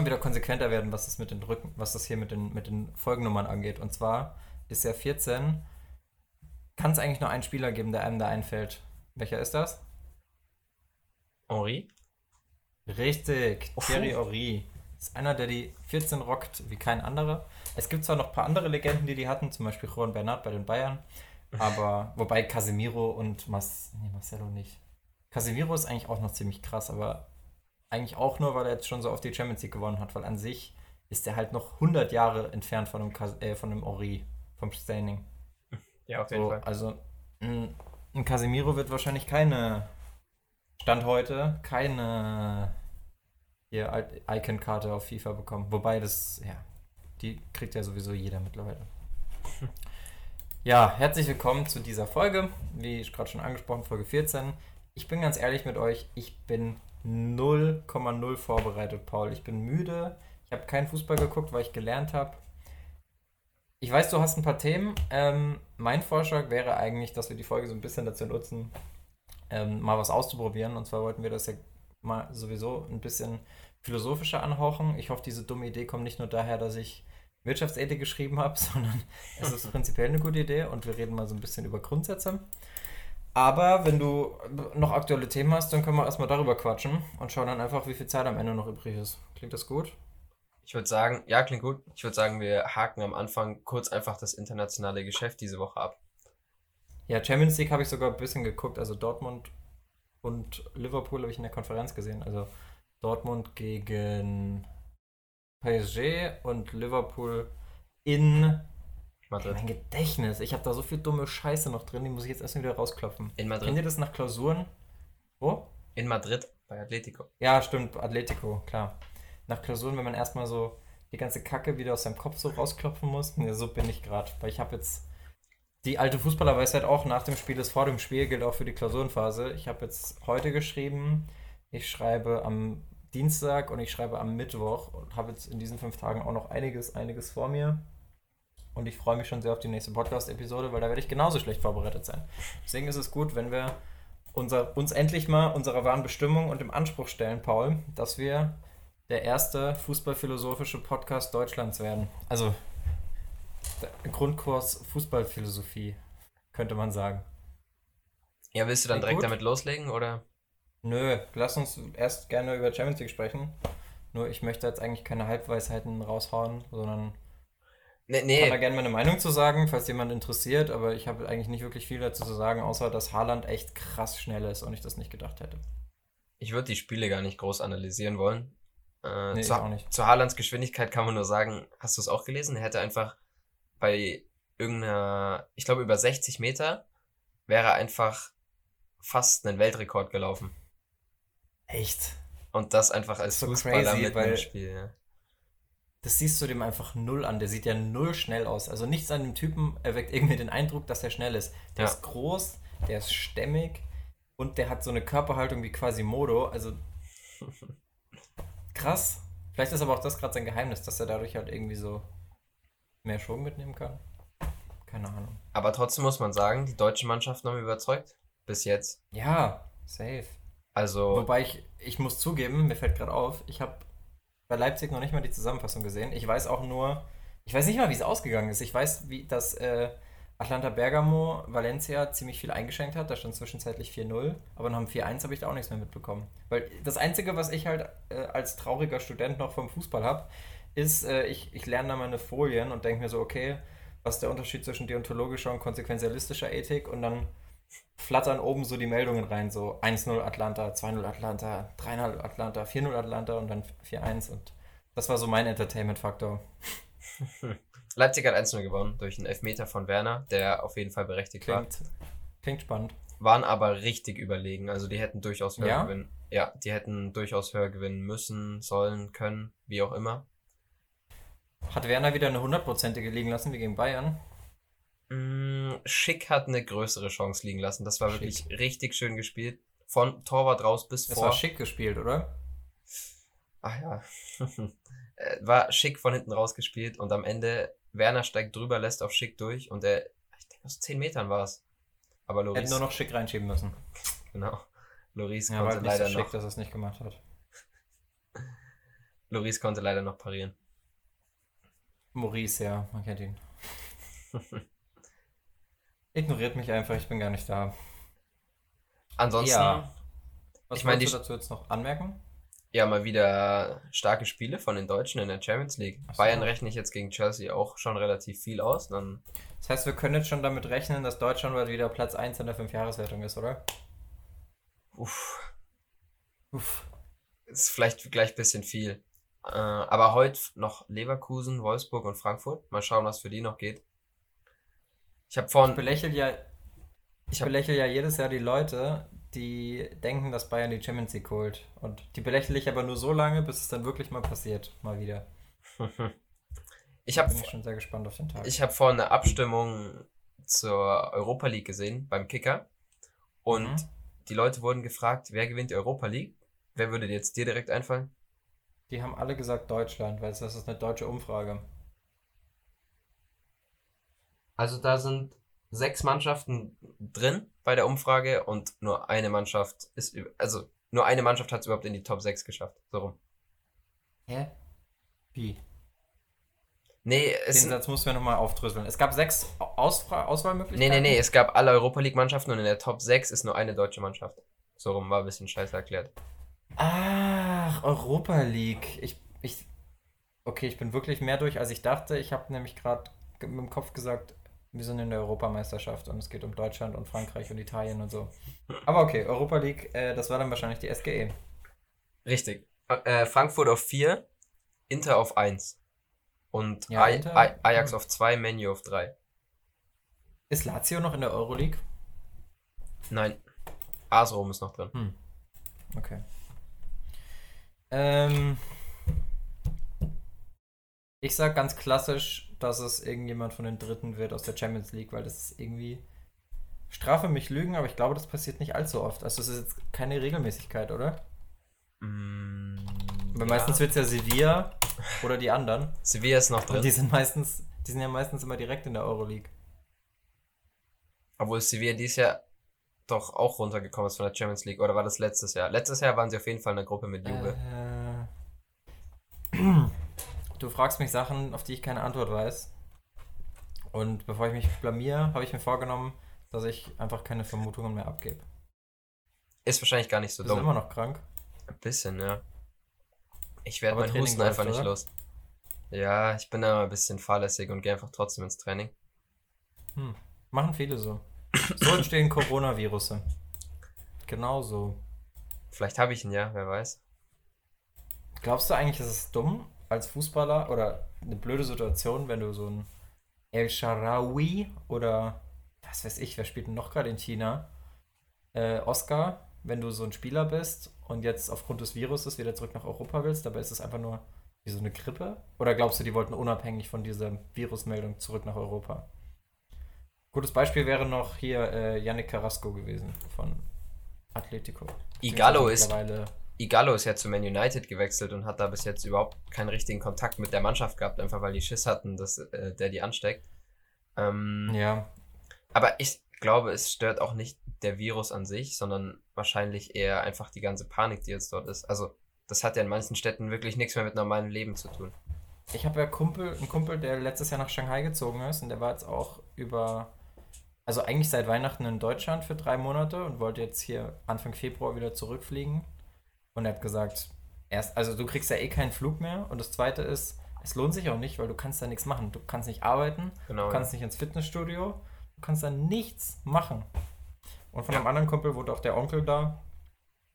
Mal wieder konsequenter werden, was das mit den Rücken, was das hier mit den, mit den Folgennummern angeht. Und zwar ist ja 14. Kann es eigentlich nur einen Spieler geben, der einem da einfällt. Welcher ist das? Henri? Richtig, Oh. Thierry Henry. Ist einer, der die 14 rockt wie kein anderer. Es gibt zwar noch ein paar andere Legenden, die die hatten, zum Beispiel Juan Bernat bei den Bayern. Aber, wobei Casemiro und Mas, nee, Marcelo nicht. Casemiro ist eigentlich auch noch ziemlich krass, aber eigentlich auch nur, weil er jetzt schon so oft die Champions League gewonnen hat, weil an sich ist er halt noch 100 Jahre entfernt von dem, Cas- äh, von dem Henry, vom Standing. Ja, auf So, also ein, ein Casemiro wird wahrscheinlich keine Stand heute keine hier Icon-Karte auf FIFA bekommen. Wobei das, ja, die kriegt ja sowieso jeder mittlerweile. Ja, herzlich willkommen zu dieser Folge. Wie ich gerade schon angesprochen, Folge 14. Ich bin ganz ehrlich mit euch, ich bin 0,0 vorbereitet, Paul. Ich bin müde. Ich habe keinen Fußball geguckt, weil ich gelernt habe. Ich weiß, du hast ein paar Themen. Ähm, mein Vorschlag wäre eigentlich, dass wir die Folge so ein bisschen dazu nutzen, ähm, mal was auszuprobieren. Und zwar wollten wir das ja mal sowieso ein bisschen philosophischer anhauchen. Ich hoffe, diese dumme Idee kommt nicht nur daher, dass ich Wirtschaftsethik geschrieben habe, sondern es ist prinzipiell eine gute Idee und wir reden mal so ein bisschen über Grundsätze. Aber wenn du noch aktuelle Themen hast, dann können wir erstmal darüber quatschen und schauen dann einfach, wie viel Zeit am Ende noch übrig ist. Klingt das gut? Ich würde sagen, ja, klingt gut. Ich würde sagen, wir haken am Anfang kurz einfach das internationale Geschäft diese Woche ab. Ja, Champions League habe ich sogar ein bisschen geguckt. Also Dortmund und Liverpool habe ich in der Konferenz gesehen. Also Dortmund gegen PSG und Liverpool in Madrid. mein Gedächtnis. Ich habe da so viel dumme Scheiße noch drin, die muss ich jetzt erstmal wieder rausklopfen. In Kennt Madrid. ihr das nach Klausuren? Wo? In Madrid bei Atletico. Ja, stimmt, Atletico, klar. Nach Klausuren, wenn man erstmal so die ganze Kacke wieder aus seinem Kopf so rausklopfen muss. Ja, so bin ich gerade. Weil ich habe jetzt die alte Fußballerweisheit auch nach dem Spiel ist vor dem Spiel, gilt auch für die Klausurenphase. Ich habe jetzt heute geschrieben, ich schreibe am Dienstag und ich schreibe am Mittwoch und habe jetzt in diesen fünf Tagen auch noch einiges, einiges vor mir. Und ich freue mich schon sehr auf die nächste Podcast-Episode, weil da werde ich genauso schlecht vorbereitet sein. Deswegen ist es gut, wenn wir unser, uns endlich mal unserer wahren Bestimmung und dem Anspruch stellen, Paul, dass wir der erste fußballphilosophische Podcast Deutschlands werden. Also Grundkurs Fußballphilosophie, könnte man sagen. Ja, willst du dann direkt gut. damit loslegen oder? Nö, lass uns erst gerne über Champions League sprechen. Nur ich möchte jetzt eigentlich keine Halbweisheiten raushauen, sondern Nee, Ich kann da nee. gerne meine Meinung zu sagen, falls jemand interessiert, aber ich habe eigentlich nicht wirklich viel dazu zu sagen, außer dass Haaland echt krass schnell ist und ich das nicht gedacht hätte. Ich würde die Spiele gar nicht groß analysieren wollen. Äh, Nee, zu, auch nicht. zu Haalands Geschwindigkeit kann man nur sagen, hast du es auch gelesen? Er hätte einfach bei irgendeiner, ich glaube über 60 Meter, wäre einfach fast einen Weltrekord gelaufen. Echt? Und das einfach als So Fußballer crazy, mit weil- im Spiel. Ja. Das siehst du dem einfach null an. Der sieht ja null schnell aus. Also nichts an dem Typen erweckt irgendwie den Eindruck, dass er schnell ist. Der Ja. ist groß, der ist stämmig und der hat so eine Körperhaltung wie Quasimodo. Also krass. Vielleicht ist aber auch das gerade sein Geheimnis, dass er dadurch halt irgendwie so mehr Schwung mitnehmen kann. Keine Ahnung. Aber trotzdem muss man sagen, die deutsche Mannschaft haben überzeugt. Bis jetzt. Ja, safe. Also, Wobei ich, ich muss zugeben, mir fällt gerade auf, ich habe bei Leipzig noch nicht mal die Zusammenfassung gesehen. Ich weiß auch nur, ich weiß nicht mal, wie es ausgegangen ist. Ich weiß, wie dass äh, Atlanta Bergamo Valencia ziemlich viel eingeschenkt hat. Da stand zwischenzeitlich 4-0, aber nach dem 4-1 habe ich da auch nichts mehr mitbekommen. Weil das Einzige, was ich halt äh, als trauriger Student noch vom Fußball habe, ist, äh, ich, ich lerne da meine Folien und denke mir so, okay, was ist der Unterschied zwischen deontologischer und konsequenzialistischer Ethik? Und dann flattern oben so die Meldungen rein, so 1-0 Atlanta, 2-0 Atlanta, 3-0 Atlanta, 4-0 Atlanta und dann 4-1 und das war so mein Entertainment-Faktor. Leipzig hat 1-0 gewonnen durch einen Elfmeter von Werner, der auf jeden Fall berechtigt war. Klingt, klingt spannend. Waren aber richtig überlegen. Also die hätten durchaus höher Ja? gewinnen. Ja, die hätten durchaus höher gewinnen müssen, sollen, können, wie auch immer. Hat Werner wieder eine hundertprozentige liegen lassen wie gegen Bayern? Mm, Schick hat eine größere Chance liegen lassen. Das war Schick. wirklich richtig schön gespielt. Von Torwart raus bis Das vor. war schick gespielt, oder? Ach ja. Äh, war Schick von hinten rausgespielt und am Ende Werner steigt drüber, lässt auf Schick durch und er, ich denke aus 10 Metern war es. Aber Loris, nur noch schick reinschieben müssen. genau. Loris Ja, konnte nicht so leider schick, noch. dass er es nicht gemacht hat. Loris konnte leider noch parieren. Maurice, ja, man kennt ihn. Ignoriert mich einfach, ich bin gar nicht da. Ansonsten, Ja. Was Ich meine, du dazu jetzt noch anmerken? ja, mal wieder starke Spiele von den Deutschen in der Champions League. So. Bayern rechne ich jetzt gegen Chelsea auch schon relativ viel aus. Dann, Das heißt, wir können jetzt schon damit rechnen, dass Deutschland bald wieder Platz 1 in der 5-Jahreswertung ist, oder? uff, Uff. ist vielleicht gleich ein bisschen viel. Äh, aber heute noch Leverkusen, Wolfsburg und Frankfurt. Mal schauen, was für die noch geht. Ich habe Ich vorhin, belächle ja, ich Ich hab- belächle ja jedes Jahr die Leute, die denken, dass Bayern die Champions League holt. Und die belächle ich aber nur so lange, bis es dann wirklich mal passiert. Mal wieder. ich habe Bin ich schon sehr gespannt auf den Tag. Ich habe vorhin eine Abstimmung zur Europa League gesehen beim Kicker und Mhm. die Leute wurden gefragt, wer gewinnt die Europa League? Wer würde jetzt dir direkt einfallen? Die haben alle gesagt Deutschland, weil das ist eine deutsche Umfrage. Also da sind sechs Mannschaften drin bei der Umfrage und nur eine Mannschaft ist also nur eine Mannschaft hat es überhaupt in die Top 6 geschafft. So rum. Hä? Wie? Nee, es Den Satz mussten wir nochmal aufdröseln. Es gab sechs Ausfra nee, Auswahlmöglichkeiten. nee, nee, es gab alle Europa League Mannschaften und in der Top 6 ist nur eine deutsche Mannschaft. So rum war ein bisschen scheiße erklärt. Ach, Europa League. Ich, ich, okay, ich bin wirklich mehr durch, als ich dachte. Ich habe nämlich gerade mit dem Kopf gesagt, wir sind in der Europameisterschaft und es geht um Deutschland und Frankreich und Italien und so. Aber okay, Europa League, äh, das war dann wahrscheinlich die SGE. Richtig. Äh, Frankfurt auf 4, Inter auf 1. Und Ja, Inter- Aj- Ajax hm. auf 2, Menu auf 3. Ist Lazio noch in der Euroleague? Nein. AS Rom ist noch drin. Hm. Okay. Ähm, ich sag ganz klassisch, dass es irgendjemand von den Dritten wird aus der Champions League, weil das ist irgendwie. Strafe mich Lügen, aber ich glaube, das passiert nicht allzu oft. Also es ist jetzt keine Regelmäßigkeit, oder? Mm, Weil ja. meistens wird es ja Sevilla oder die anderen. Sevilla ist noch Und die drin. sind meistens, die sind ja meistens immer direkt in der Euroleague. Obwohl Sevilla dieses Jahr doch auch runtergekommen ist von der Champions League. Oder war das letztes Jahr? Letztes Jahr waren sie auf jeden Fall in der Gruppe mit Juve. Äh, du fragst mich Sachen, auf die ich keine Antwort weiß. Und bevor ich mich blamier, habe ich mir vorgenommen, dass ich einfach keine Vermutungen mehr abgebe. Ist wahrscheinlich gar nicht so Bist du dumm. immer noch krank? Ein bisschen, ja. Ich werde Training Husten einfach nicht oder? los. Ja, ich bin da ein bisschen fahrlässig und gehe einfach trotzdem ins Training. Hm. Machen viele so. So entstehen Coronavirusse. Genau so. Vielleicht habe ich ihn ja, wer weiß. Glaubst du eigentlich, es ist dumm als Fußballer oder eine blöde Situation, wenn du so ein El Sharawi oder was weiß ich, wer spielt denn noch gerade in China? Äh, Oscar, wenn du so ein Spieler bist und jetzt aufgrund des Viruses wieder zurück nach Europa willst, dabei ist es einfach nur wie so eine Grippe? Oder glaubst du, die wollten unabhängig von dieser Virusmeldung zurück nach Europa? Gutes Beispiel wäre noch hier äh, Yannick Carrasco gewesen von Atletico. Igalo ist, Mittlerweile Igalo ist ja zu Man United gewechselt und hat da bis jetzt überhaupt keinen richtigen Kontakt mit der Mannschaft gehabt, einfach weil die Schiss hatten, dass äh, der die ansteckt. Ähm, Ja, Aber ich glaube, es stört auch nicht der Virus an sich, sondern wahrscheinlich eher einfach die ganze Panik, die jetzt dort ist. Also, das hat ja in manchen Städten wirklich nichts mehr mit normalem Leben zu tun. Ich habe ja Kumpel, einen Kumpel, der letztes Jahr nach Shanghai gezogen ist und der war jetzt auch über, also eigentlich seit Weihnachten in Deutschland für drei Monate und wollte jetzt hier Anfang Februar wieder zurückfliegen. Und er hat gesagt, erst, also du kriegst ja eh keinen Flug mehr und das zweite ist, es lohnt sich auch nicht, weil du kannst da nichts machen. Du kannst nicht arbeiten, Genau. du kannst nicht ins Fitnessstudio, du kannst da nichts machen. Und von Ja. einem anderen Kumpel wurde auch der Onkel da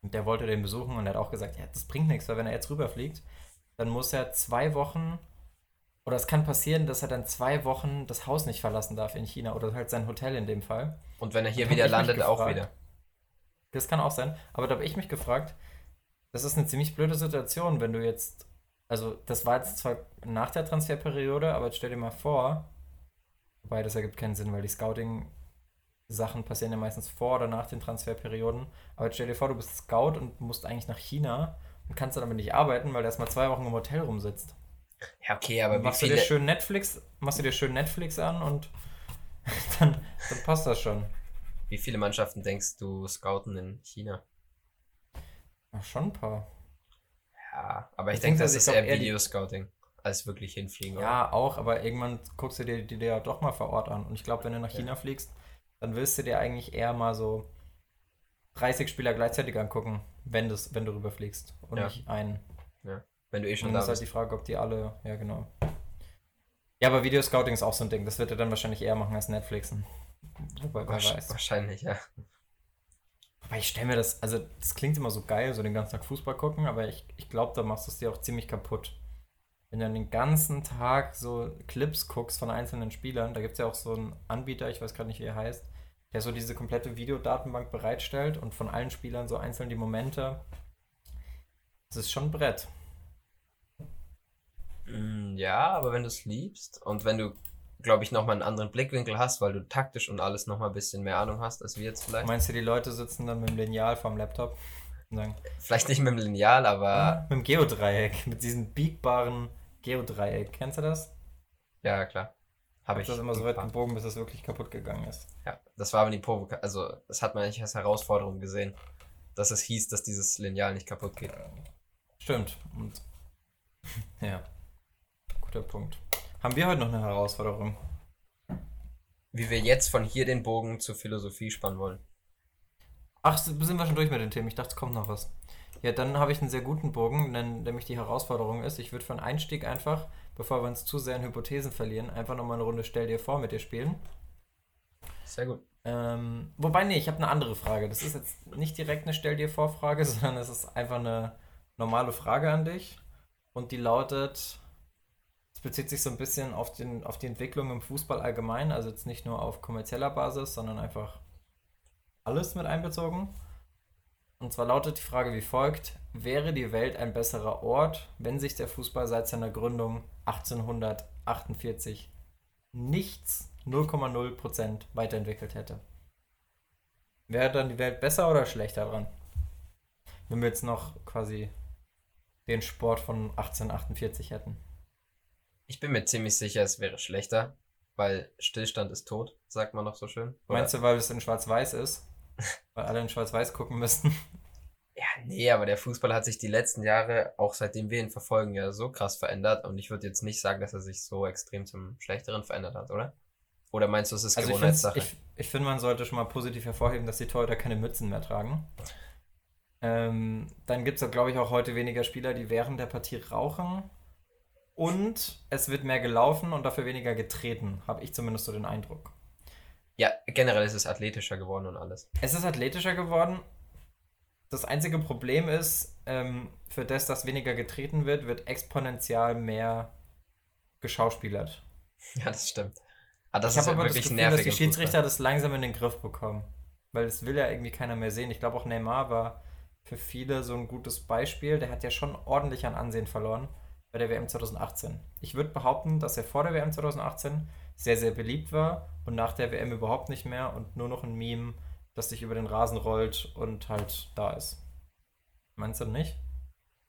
und der wollte den besuchen und er hat auch gesagt, ja, das bringt nichts, weil wenn er jetzt rüberfliegt, dann muss er zwei Wochen oder es kann passieren, dass er dann zwei Wochen das Haus nicht verlassen darf in China oder halt sein Hotel in dem Fall. Und wenn er hier wieder landet, auch wieder. Das kann auch sein. Aber da habe ich mich gefragt, das ist eine ziemlich blöde Situation, wenn du jetzt, also das war jetzt zwar nach der Transferperiode, aber jetzt stell dir mal vor, wobei das ergibt keinen Sinn, weil die Scouting-Sachen passieren ja meistens vor oder nach den Transferperioden. Aber jetzt stell dir vor, du bist Scout und musst eigentlich nach China und kannst dann damit nicht arbeiten, weil du erst mal zwei Wochen im Hotel rumsitzt. Ja, okay, aber wie machst du viele, dir schön Netflix, machst du dir schön Netflix an und dann, dann passt das schon. wie viele Mannschaften denkst du scouten in China? Ach, schon ein paar. Ja, aber ich denke, das ist eher Videoscouting als wirklich hinfliegen. oder? Ja, auch, aber irgendwann guckst du dir die ja doch mal vor Ort an. Und ich glaube, wenn du nach Ja. China fliegst, dann willst du dir eigentlich eher mal so 30 Spieler gleichzeitig angucken, wenn, das, wenn du rüberfliegst. Und Ja. nicht einen. Wenn du eh schon Und da dann ist halt bist. die Frage, ob die alle, ja genau. Ja, aber Videoscouting ist auch so ein Ding. Das wird er dann wahrscheinlich eher machen als Netflixen. Wobei, wer Wahrsch- weiß. Wahrscheinlich, ja. Aber ich stelle mir das, also das klingt immer so geil, so den ganzen Tag Fußball gucken, aber ich, ich glaube, da machst du es dir auch ziemlich kaputt. Wenn du den ganzen Tag so Clips guckst von einzelnen Spielern, da gibt es ja auch so einen Anbieter, ich weiß gerade nicht, wie er heißt, der so diese komplette Videodatenbank bereitstellt und von allen Spielern so einzeln die Momente. Das ist schon ein Brett. Mm, Ja, aber wenn du es liebst und wenn du, glaube ich, nochmal einen anderen Blickwinkel hast, weil du taktisch und alles nochmal ein bisschen mehr Ahnung hast, als wir jetzt vielleicht. Meinst du, die Leute sitzen dann mit dem Lineal vorm Laptop und sagen, Vielleicht nicht mit dem Lineal, aber ah, mit dem Geodreieck, mit diesem biegbaren Geodreieck. Kennst du das? ja, klar. Habe Hab ich. das immer so weit gebogen, bis es wirklich kaputt gegangen ist. Ja, das war aber die Provoka also das hat man nicht als Herausforderung gesehen, dass es hieß, dass dieses Lineal nicht kaputt geht. Stimmt. Und ja, guter Punkt. Haben wir heute noch eine Herausforderung? Wie wir jetzt von hier den Bogen zur Philosophie spannen wollen. Ach, sind wir schon durch mit den Themen? Ich dachte, es kommt noch was. Ja, dann habe ich einen sehr guten Bogen, denn nämlich die Herausforderung ist, ich würde für einen Einstieg einfach, bevor wir uns zu sehr in Hypothesen verlieren, einfach nochmal eine Runde Stell dir vor mit dir spielen. Sehr gut. Ähm, wobei, nee, ich habe eine andere Frage. Das ist jetzt nicht direkt eine Stell dir vor Frage, sondern es ist einfach eine normale Frage an dich. Und die lautet, bezieht sich so ein bisschen auf, den, auf die Entwicklung im Fußball allgemein, also jetzt nicht nur auf kommerzieller Basis, sondern einfach alles mit einbezogen. Und zwar lautet die Frage wie folgt: Wäre die Welt ein besserer Ort, wenn sich der Fußball seit seiner Gründung 1848 nichts 0,0% weiterentwickelt hätte? Wäre dann die Welt besser oder schlechter dran? Wenn wir jetzt noch quasi den Sport von 1848 hätten. Ich bin mir ziemlich sicher, es wäre schlechter, weil Stillstand ist tot, sagt man noch so schön. Oder? Meinst du, weil es in Schwarz-Weiß ist? weil alle in Schwarz-Weiß gucken müssten? Ja, nee, aber der Fußball hat sich die letzten Jahre, auch seitdem wir ihn verfolgen, ja so krass verändert. Und ich würde jetzt nicht sagen, dass er sich so extrem zum Schlechteren verändert hat, oder? Oder meinst du, es ist Also ich finde, Gewohnheitssache? ich, ich find, man sollte schon mal positiv hervorheben, dass die Torhüter keine Mützen mehr tragen. Ähm, dann gibt es, glaube ich, auch heute weniger Spieler, die während der Partie rauchen. Und es wird mehr gelaufen und dafür weniger getreten, habe ich zumindest so den Eindruck. ja, generell ist es athletischer geworden und alles. Es ist athletischer geworden. Das einzige Problem ist, ähm, für das, dass weniger getreten wird, wird exponentiell mehr geschauspielert. Ja, das stimmt. Aber das ich ist habe ja aber das wirklich Gefühl, nervig. dass die Schiedsrichter das langsam in den Griff bekommen. Weil das will ja irgendwie keiner mehr sehen. Ich glaube auch Neymar war für viele so ein gutes Beispiel. Der hat ja schon ordentlich an Ansehen verloren bei der WM 2018. Ich würde behaupten, dass er vor der WM 2018 sehr, sehr beliebt war und nach der WM überhaupt nicht mehr und nur noch ein Meme, das sich über den Rasen rollt und halt da ist. Meinst du nicht?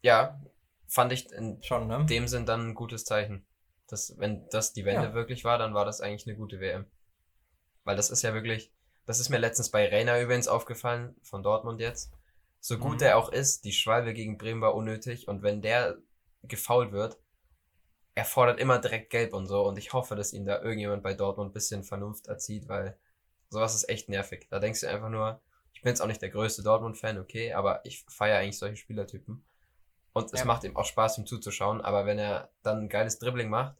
Ja, fand ich in Schon, ne? dem Sinn dann ein gutes Zeichen. Das, wenn das die Wende Ja. wirklich war, dann war das eigentlich eine gute WM. Weil das ist ja wirklich, das ist mir letztens bei Reina übrigens aufgefallen, von Dortmund jetzt. So gut Mhm. er auch ist, die Schwalbe gegen Bremen war unnötig und wenn der gefault wird, er fordert immer direkt gelb und so und ich hoffe, dass ihn da irgendjemand bei Dortmund ein bisschen Vernunft erzieht, weil sowas ist echt nervig. Da denkst du einfach nur, ich bin jetzt auch nicht der größte Dortmund-Fan, okay, aber ich feiere eigentlich solche Spielertypen. Und es Ja. macht ihm auch Spaß, ihm zuzuschauen, aber wenn er dann ein geiles Dribbling macht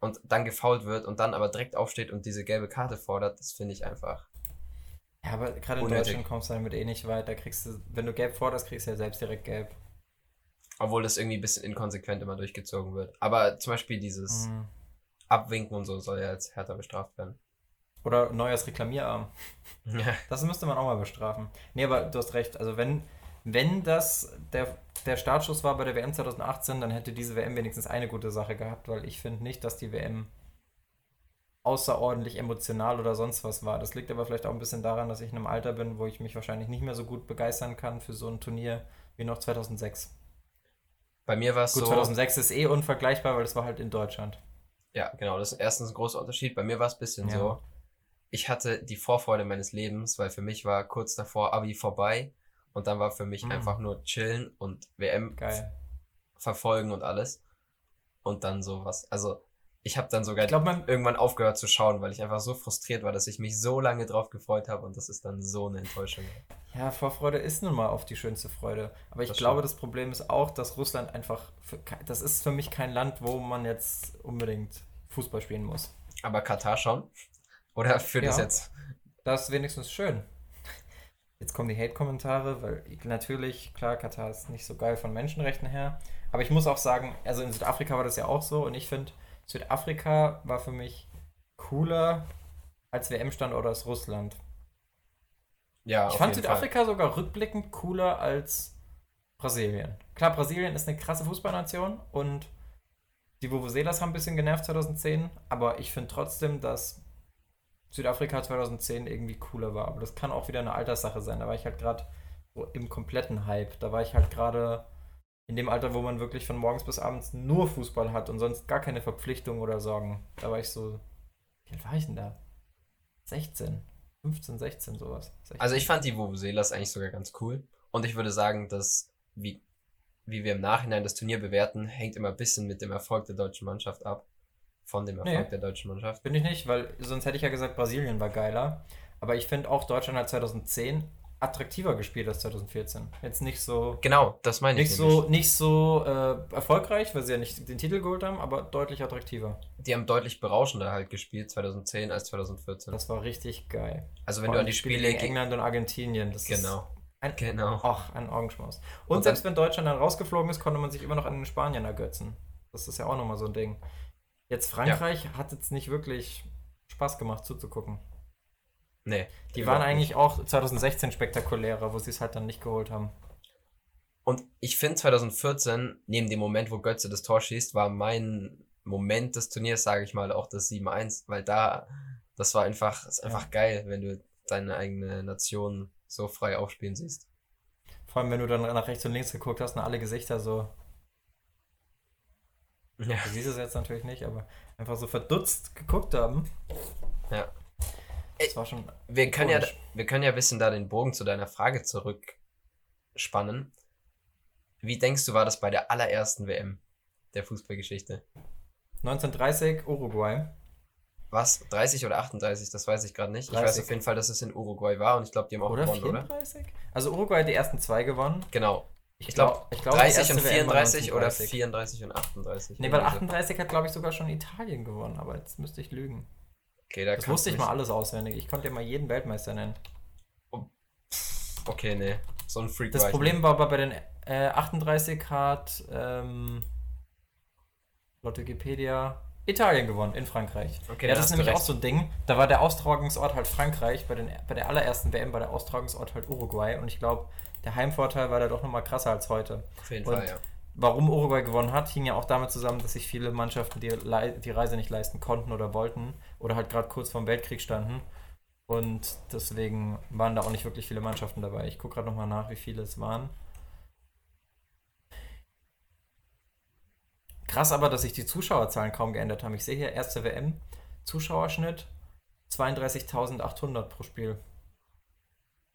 und dann gefault wird und dann aber direkt aufsteht und diese gelbe Karte fordert, das finde ich einfach. Ja, aber gerade in Unnötig. Deutschland kommst du damit eh nicht weit. Da kriegst du, wenn du gelb forderst, kriegst du ja selbst direkt gelb. Obwohl das irgendwie ein bisschen inkonsequent immer durchgezogen wird. Aber zum Beispiel dieses Mhm. Abwinken und so soll ja jetzt härter bestraft werden. Oder neues Reklamierarm. Ja, Das müsste man auch mal bestrafen. Nee, aber du hast recht. Also wenn, wenn das der, der Startschuss war bei der WM 2018, dann hätte diese WM wenigstens eine gute Sache gehabt, weil ich finde nicht, dass die WM außerordentlich emotional oder sonst was war. Das liegt aber vielleicht auch ein bisschen daran, dass ich in einem Alter bin, wo ich mich wahrscheinlich nicht mehr so gut begeistern kann für so ein Turnier wie noch 2006. Bei mir war es so. 2006 ist eh unvergleichbar, weil das war halt in Deutschland. Ja, genau. Das ist erstens ein großer Unterschied. Bei mir war es ein bisschen Ja. so. Ich hatte die Vorfreude meines Lebens, weil für mich war kurz davor Abi vorbei und dann war für mich Mhm. einfach nur chillen und WM Geil. verfolgen und alles. Und dann sowas. Also, ich habe dann sogar Ich glaube, man, irgendwann aufgehört zu schauen, weil ich einfach so frustriert war, dass ich mich so lange drauf gefreut habe und das ist dann so eine Enttäuschung. ja, Vorfreude ist nun mal auf die schönste Freude. Aber ich Das glaube, stimmt. das Problem ist auch, dass Russland einfach, für, das ist für mich kein Land, wo man jetzt unbedingt Fußball spielen muss. Aber Katar schon? Oder für das Ja. jetzt? Das ist wenigstens schön. Jetzt kommen die Hate-Kommentare, weil ich- natürlich, klar, Katar ist nicht so geil von Menschenrechten her. Aber ich muss auch sagen, also in Südafrika war das ja auch so und ich finde, Südafrika war für mich cooler als WM-Standort aus Russland. Ja, ich fand Südafrika sogar rückblickend cooler als Brasilien. Klar, Brasilien ist eine krasse Fußballnation und die Vuvuzelas haben ein bisschen genervt 2010, aber ich finde trotzdem, dass Südafrika 2010 irgendwie cooler war. Aber das kann auch wieder eine Alterssache sein. Da war ich halt gerade so im kompletten Hype. Da war ich halt gerade in dem Alter, wo man wirklich von morgens bis abends nur Fußball hat und sonst gar keine Verpflichtungen oder Sorgen. Da war ich so, wie alt war ich denn da? 16, 15, 16 sowas. 16. Also ich fand die Vuvuzelas eigentlich sogar ganz cool. Und ich würde sagen, dass, wie, wie wir im Nachhinein das Turnier bewerten, hängt immer ein bisschen mit dem Erfolg der deutschen Mannschaft ab. Von dem Erfolg Nee. der deutschen Mannschaft. Bin ich nicht, weil sonst hätte ich ja gesagt, Brasilien war geiler. Aber ich finde auch, Deutschland hat 2010 attraktiver gespielt als 2014. Jetzt nicht so Genau, das meine ich. nicht nämlich. so nicht so äh, erfolgreich, weil sie ja nicht den Titel geholt haben, aber deutlich attraktiver. Die haben deutlich berauschender halt gespielt 2010 als 2014. Das war richtig geil. also wenn Vor du an die Spiele gegen gegen... England und Argentinien, das Genau, ist ein, genau. ach, ein Augenschmaus. Und, Und selbst wenn Deutschland dann rausgeflogen ist, konnte man sich immer noch an den Spaniern ergötzen. Das ist ja auch nochmal so ein Ding. Jetzt Frankreich hat jetzt nicht wirklich Spaß gemacht zuzugucken. Nee. Die waren eigentlich nicht. auch 2016 spektakulärer, wo sie es halt dann nicht geholt haben. Und ich finde 2014, neben dem Moment, wo Götze das Tor schießt, war mein Moment des Turniers, sage ich mal, auch das 7-1, weil da, das war einfach, ist einfach geil, wenn du deine eigene Nation so frei aufspielen siehst. Vor allem, wenn du dann nach rechts und links geguckt hast und alle Gesichter so, Ja. du siehst es jetzt natürlich nicht, aber einfach so verdutzt geguckt haben. Ja. Das war schon. Wir können ja, wir können ja ein bisschen da den Bogen zu deiner Frage zurückspannen. Wie denkst du, war das bei der allerersten WM der Fußballgeschichte? 1930 Uruguay. Was? 30 oder 38? Das weiß ich gerade nicht. Ich 30. weiß auf jeden Fall, dass es in Uruguay war und ich glaube, die haben auch Oder gewonnen, oder? 34? Also Uruguay hat die ersten zwei gewonnen. Genau. Ich, Ich glaube, glaub, ich glaube, die 30 und erste WM war 34 oder 1930. 34 und 38. Nee, weil Irgendwie so. 38 hat, glaube ich, sogar schon Italien gewonnen, aber jetzt müsste ich lügen. Okay, da Das wusste ich mal alles auswendig. Ich konnte ja mal jeden Weltmeister nennen. Okay, nee. So ein Freak Das war Problem nicht. war aber bei den äh, 38 hat ähm, laut Wikipedia Italien gewonnen in Frankreich. Okay, ja, da das ist nämlich auch recht. so ein Ding. Da war der Austragungsort halt Frankreich, bei, den, bei der allerersten WM war der Austragungsort halt Uruguay und ich glaube, der Heimvorteil war da doch nochmal krasser als heute. Auf jeden und- Fall, ja. Warum Uruguay gewonnen hat, hing ja auch damit zusammen, dass sich viele Mannschaften die, die Reise nicht leisten konnten oder wollten oder halt gerade kurz vorm Weltkrieg standen. Und deswegen waren da auch nicht wirklich viele Mannschaften dabei. Ich gucke gerade nochmal nach, wie viele es waren. Krass aber, dass sich die Zuschauerzahlen kaum geändert haben. Ich sehe hier erste WM, Zuschauerschnitt 32.800 pro Spiel.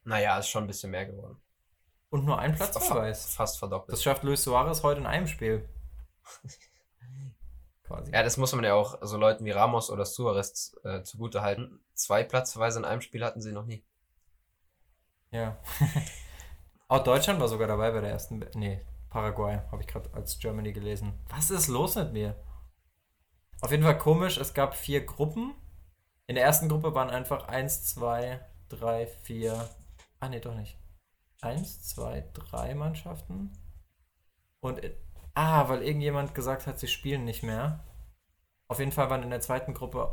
Naja, ist schon ein bisschen mehr geworden. Und nur ein Fa- Platzverweis. Fast verdoppelt. Das schafft Luis Suarez heute in einem Spiel. Quasi. Ja, das muss man ja auch so Leuten wie Ramos oder Suarez äh, zugute halten. Zwei Platzverweise in einem Spiel hatten sie noch nie. Ja. Auch Deutschland war sogar dabei bei der ersten. Be- Nee, Paraguay habe ich gerade als Germany gelesen. Was ist los mit mir? Auf jeden Fall komisch, es gab vier Gruppen. In der ersten Gruppe waren einfach 1, 2, 3, 4. Ah, nee, doch nicht. 1, 2, 3 Mannschaften. Und. in- Ah, weil irgendjemand gesagt hat, sie spielen nicht mehr. Auf jeden Fall waren in der zweiten Gruppe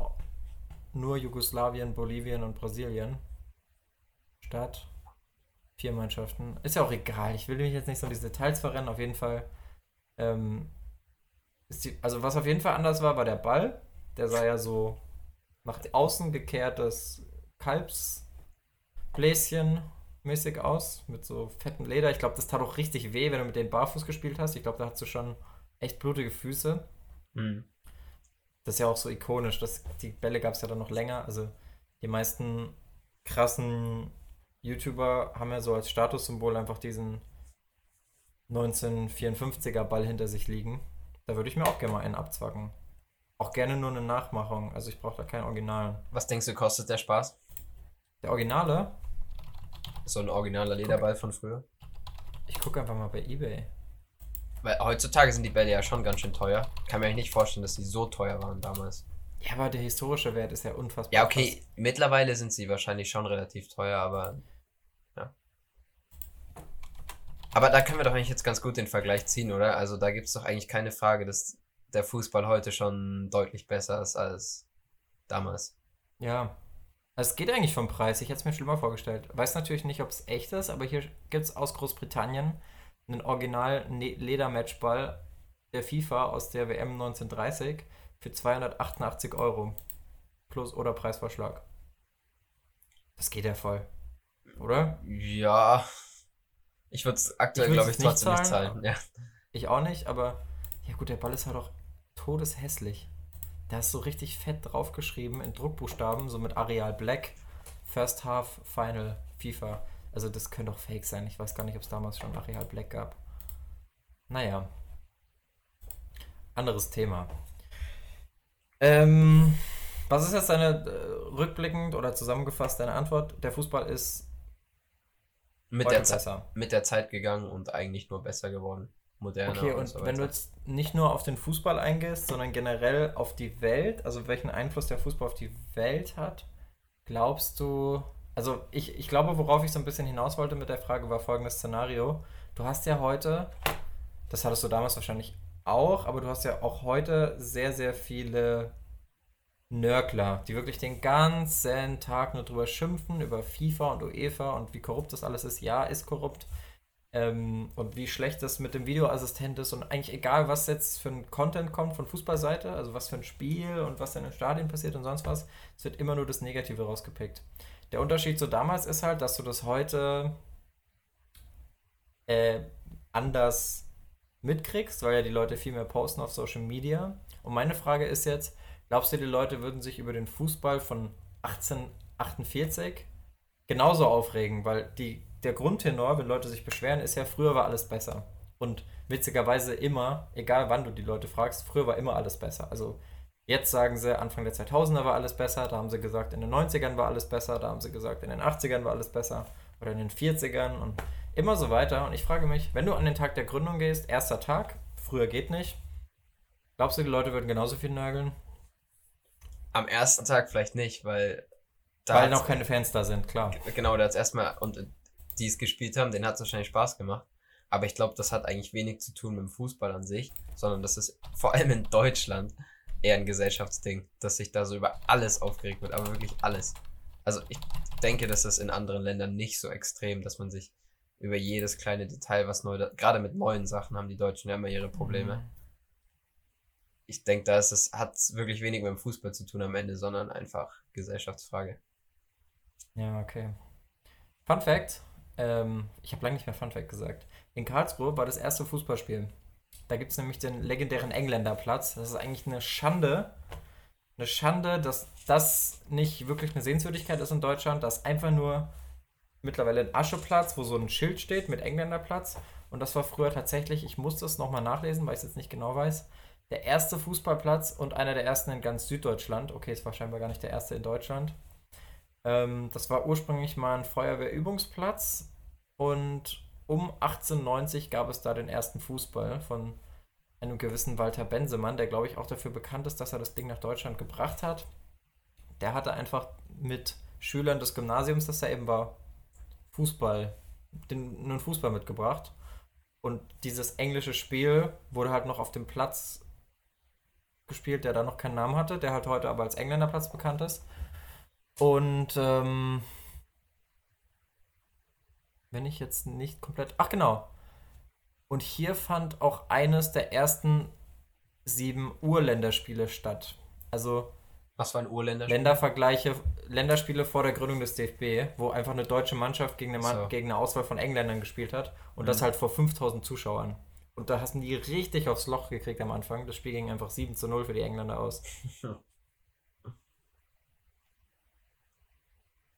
nur Jugoslawien, Bolivien und Brasilien. Statt vier Mannschaften. Ist ja auch egal. Ich will mich jetzt nicht so in diese Details verrennen. Auf jeden Fall. Ähm, die, also was auf jeden Fall anders war, war der Ball. Der sah ja so nach außen gekehrtes Kalbsbläschen mäßig aus. Mit so fettem Leder. Ich glaube, das tat auch richtig weh, wenn du mit denen barfuß gespielt hast. Ich glaube, da hast du schon echt blutige Füße. Mhm. Das ist ja auch so ikonisch. Das, die Bälle gab es ja dann noch länger. Also die meisten krassen YouTuber haben ja so als Statussymbol einfach diesen 1954er Ball hinter sich liegen. Da würde ich mir auch gerne mal einen abzwacken. Auch gerne nur eine Nachmachung. Also ich brauche da keinen Originalen. Was denkst du, kostet der Spaß? Der Originale? So ein originaler Lederball von früher? Ich gucke einfach mal bei Ebay. Weil heutzutage sind die Bälle ja schon ganz schön teuer. Kann mir eigentlich nicht vorstellen, dass die so teuer waren damals. Ja, aber der historische Wert ist ja unfassbar. Ja, okay, mittlerweile sind sie wahrscheinlich schon relativ teuer, aber ja. Aber da können wir doch eigentlich jetzt ganz gut den Vergleich ziehen, oder? Also da gibt es doch eigentlich keine Frage, dass der Fußball heute schon deutlich besser ist als damals. Ja. Es geht eigentlich vom Preis. Ich hätte es mir schlimmer vorgestellt. Weiß natürlich nicht, ob es echt ist, aber hier gibt es aus Großbritannien einen Original-Ledermatchball der FIFA aus der WM 1930 für 288 Euro. Plus oder Preisvorschlag. Das geht ja voll. Oder? Ja. Ich würde es aktuell, glaube ich, trotzdem nicht zahlen. Nicht zahlen. Ja. Ich auch nicht, aber ja gut, der Ball ist halt auch todeshässlich. Da ist so richtig fett draufgeschrieben in Druckbuchstaben, so mit Areal Black, First Half, Final, FIFA. Also das könnte doch fake sein. Ich weiß gar nicht, ob es damals schon Areal Black gab. Naja. Anderes Thema. Ähm, was ist jetzt deine äh, rückblickend oder zusammengefasst deine Antwort? Der Fußball ist mit der, mit der Zeit gegangen und eigentlich nur besser geworden. Moderner. Okay, und, und so wenn du jetzt nicht nur auf den Fußball eingehst, sondern generell auf die Welt, also welchen Einfluss der Fußball auf die Welt hat, glaubst du, also ich, ich glaube, worauf ich so ein bisschen hinaus wollte mit der Frage, war folgendes Szenario. Du hast ja heute, das hattest du damals wahrscheinlich auch, aber du hast ja auch heute sehr, sehr viele Nörgler, die wirklich den ganzen Tag nur drüber schimpfen, über FIFA und UEFA und wie korrupt das alles ist. Ja, ist korrupt. Ähm, und wie schlecht das mit dem Videoassistent ist und eigentlich egal, was jetzt für ein Content kommt von Fußballseite, also was für ein Spiel und was in den Stadien passiert und sonst was, es wird immer nur das Negative rausgepickt. Der Unterschied zu damals ist halt, dass du das heute äh, anders mitkriegst, weil ja die Leute viel mehr posten auf Social Media. Und meine Frage ist jetzt, glaubst du, die Leute würden sich über den Fußball von 1848 genauso aufregen? Weil die, der Grundtenor, wenn Leute sich beschweren, ist ja, früher war alles besser. Und witzigerweise immer, egal wann du die Leute fragst, früher war immer alles besser. Also jetzt sagen sie, Anfang der 2000er war alles besser, da haben sie gesagt, in den 90ern war alles besser, da haben sie gesagt, in den 80ern war alles besser oder in den 40ern und immer so weiter. Und ich frage mich, wenn du an den Tag der Gründung gehst, erster Tag, früher geht nicht, glaubst du, die Leute würden genauso viel nörgeln? Am ersten Tag vielleicht nicht, weil. weil noch keine Fans da sind, klar. Genau, da hat es erstmal, und die es gespielt haben, denen hat es wahrscheinlich Spaß gemacht. Aber ich glaube, das hat eigentlich wenig zu tun mit dem Fußball an sich, sondern das ist vor allem in Deutschland eher ein Gesellschaftsding, dass sich da so über alles aufgeregt wird, aber wirklich alles. Also ich denke, das ist in anderen Ländern nicht so extrem, dass man sich über jedes kleine Detail, was neu, gerade mit neuen Sachen haben die Deutschen ja immer ihre Probleme. Mhm. Ich denke, da ist es, hat wirklich wenig mit dem Fußball zu tun am Ende, sondern einfach Gesellschaftsfrage. Ja, okay. Fun Fact: ähm, Ich habe lange nicht mehr Fun Fact gesagt. In Karlsruhe war das erste Fußballspiel. Da gibt es nämlich den legendären Engländerplatz. Das ist eigentlich eine Schande. Eine Schande, dass das nicht wirklich eine Sehenswürdigkeit ist in Deutschland. Das einfach nur mittlerweile ein Ascheplatz, wo so ein Schild steht mit Engländerplatz. Und das war früher tatsächlich, ich musste es nochmal nachlesen, weil ich es jetzt nicht genau weiß, der erste Fußballplatz und einer der ersten in ganz Süddeutschland. Okay, es war scheinbar gar nicht der erste in Deutschland. Ähm, das war ursprünglich mal ein Feuerwehrübungsplatz und um 1890 gab es da den ersten Fußball von einem gewissen Walter Bensemann, der glaube ich auch dafür bekannt ist, dass er das Ding nach Deutschland gebracht hat. Der hatte einfach mit Schülern des Gymnasiums, das da eben war, Fußball, den, einen Fußball mitgebracht. Und dieses englische Spiel wurde halt noch auf dem Platz gespielt, der da noch keinen Namen hatte, der halt heute aber als Engländerplatz bekannt ist. Und ähm, wenn ich jetzt nicht komplett. Ach genau. Und hier fand auch eines der ersten sieben Urländerspiele statt. Also was war ein Urländerspiel? Ländervergleiche, Länderspiele vor der Gründung des DFB, wo einfach eine deutsche Mannschaft gegen eine, so. gegen eine Auswahl von Engländern gespielt hat und mhm. das halt vor 5000 Zuschauern. Und da hast du die richtig aufs Loch gekriegt am Anfang. Das Spiel ging einfach 7 zu 0 für die Engländer aus.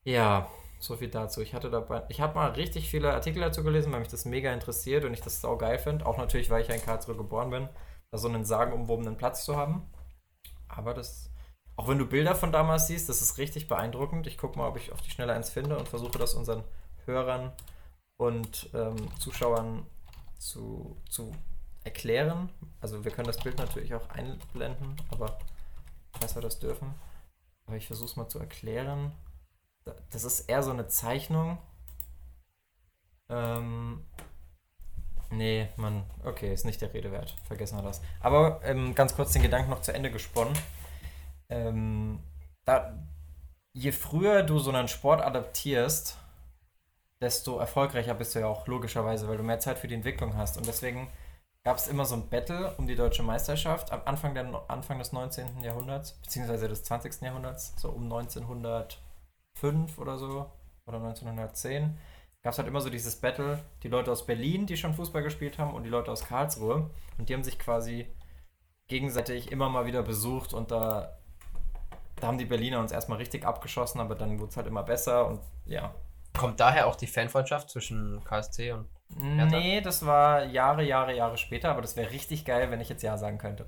ja. So viel dazu. Ich hatte dabei, ich habe mal richtig viele Artikel dazu gelesen, weil mich das mega interessiert und ich das sau geil finde. Auch natürlich, weil ich ja in Karlsruhe geboren bin, da so einen sagenumwobenen Platz zu haben. Aber das, auch wenn du Bilder von damals siehst, das ist richtig beeindruckend. Ich gucke mal, ob ich auf die Schnelle eins finde und versuche das unseren Hörern und ähm, Zuschauern zu, zu erklären. Also wir können das Bild natürlich auch einblenden, aber falls wir das dürfen. Aber ich versuche es mal zu erklären. Das ist eher so eine Zeichnung. Ähm, nee, man, okay, ist nicht der Rede wert. Vergessen wir das. Aber ähm, ganz kurz den Gedanken noch zu Ende gesponnen. Ähm, da, je früher du so einen Sport adaptierst, desto erfolgreicher bist du ja auch logischerweise, weil du mehr Zeit für die Entwicklung hast. Und deswegen gab es immer so ein Battle um die deutsche Meisterschaft am Anfang, der, Anfang des 19. Jahrhunderts, beziehungsweise des 20. Jahrhunderts, so um 1905 oder so, oder 1910, gab es halt immer so dieses Battle, die Leute aus Berlin, die schon Fußball gespielt haben, und die Leute aus Karlsruhe. Und die haben sich quasi gegenseitig immer mal wieder besucht und da, da haben die Berliner uns erstmal richtig abgeschossen, aber dann wurde es halt immer besser und ja. Kommt daher auch die Fanfreundschaft zwischen KSC und Hertha? Nee, das war Jahre, Jahre, Jahre später, aber das wäre richtig geil, wenn ich jetzt Ja sagen könnte.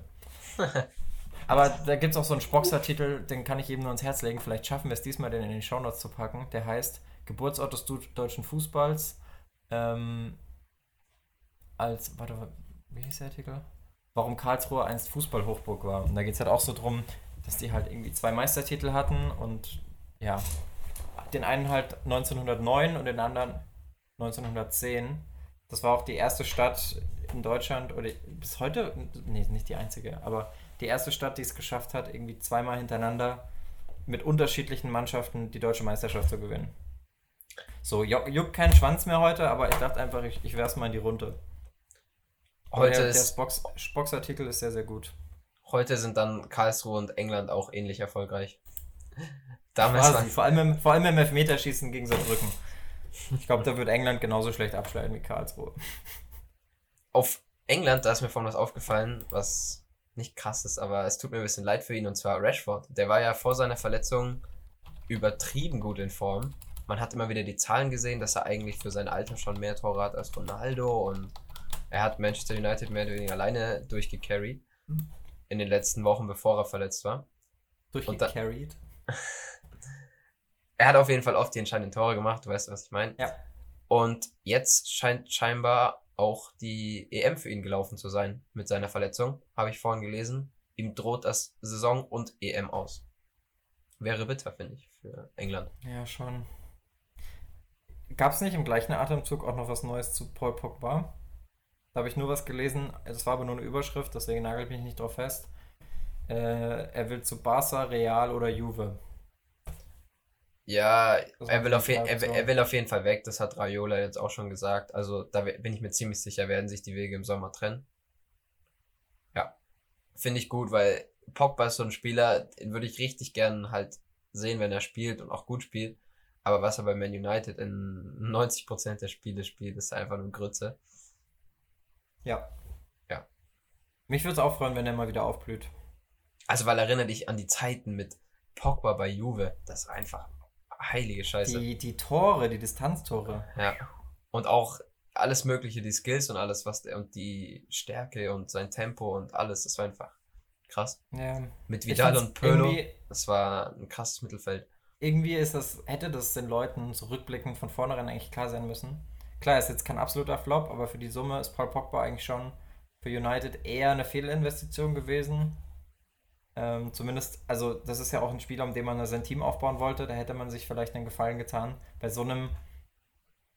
aber da gibt es auch so einen Spoxer-Titel, den kann ich eben nur ans Herz legen. Vielleicht schaffen wir es diesmal, den in die Shownotes zu packen. Der heißt Geburtsort des deutschen Fußballs. Ähm, als, warte, wie hieß der Artikel? Warum Karlsruhe einst Fußballhochburg war. Und da geht es halt auch so drum, dass die halt irgendwie zwei Meistertitel hatten und ja, den einen halt 1909 und den anderen 1910. Das war auch die erste Stadt in Deutschland, oder bis heute, nee, nicht die einzige, aber die erste Stadt, die es geschafft hat, irgendwie zweimal hintereinander mit unterschiedlichen Mannschaften die deutsche Meisterschaft zu gewinnen. So, juckt keinen Schwanz mehr heute, aber ich dachte einfach, ich, ich werfe mal in die Runde. Heute der, ist. Der Spox-Artikel ist sehr, sehr gut. Heute sind dann Karlsruhe und England auch ähnlich erfolgreich. Damals Quasi, vor, allem im, vor allem im Elfmeterschießen gegen Saarbrücken. Ich glaube, da wird England genauso schlecht abschneiden wie Karlsruhe. Auf England, da ist mir vorhin was aufgefallen, was nicht krass ist, aber es tut mir ein bisschen leid für ihn, und zwar Rashford. Der war ja vor seiner Verletzung übertrieben gut in Form. Man hat immer wieder die Zahlen gesehen, dass er eigentlich für sein Alter schon mehr Tore hat als Ronaldo und er hat Manchester United mehr oder weniger alleine durchgecarried in den letzten Wochen, bevor er verletzt war. Durchgecarried? er hat auf jeden Fall oft die entscheidenden Tore gemacht, du weißt, was ich meine. Ja. Und jetzt scheint scheinbar auch die EM für ihn gelaufen zu sein mit seiner Verletzung, habe ich vorhin gelesen. Ihm droht das Saison und EM aus. Wäre bitter, finde ich, für England. Ja, schon. Gab es nicht im gleichen Atemzug auch noch was Neues zu Paul Pogba? Da habe ich nur was gelesen, es war aber nur eine Überschrift, deswegen nagelt mich nicht drauf fest. Äh, er will zu Barca, Real oder Juve. Ja, er will, auf er, er will auf jeden Fall weg, das hat Raiola jetzt auch schon gesagt. Also da bin ich mir ziemlich sicher, werden sich die Wege im Sommer trennen. Ja, finde ich gut, weil Pogba ist so ein Spieler, den würde ich richtig gern halt sehen, wenn er spielt und auch gut spielt. Aber was er bei Man United in 90% der Spiele spielt, ist einfach nur Grütze. Ja. Ja. Mich würde es auch freuen, wenn er mal wieder aufblüht. Also, weil erinnere dich an die Zeiten mit Pogba bei Juve. Das war einfach heilige Scheiße. Die, die Tore, die Distanztore. Ja. Und auch alles Mögliche, die Skills und alles, was der und die Stärke und sein Tempo und alles, das war einfach krass. Ja. Mit Vidal und Pirlo, das war ein krasses Mittelfeld. Irgendwie ist das, hätte das den Leuten so rückblickend von vornherein eigentlich klar sein müssen. Klar, ist jetzt kein absoluter Flop, aber für die Summe ist Paul Pogba eigentlich schon für United eher eine Fehlinvestition gewesen. Ähm, zumindest, also das ist ja auch ein Spieler, um den man sein Team aufbauen wollte. Da hätte man sich vielleicht einen Gefallen getan. Bei so einem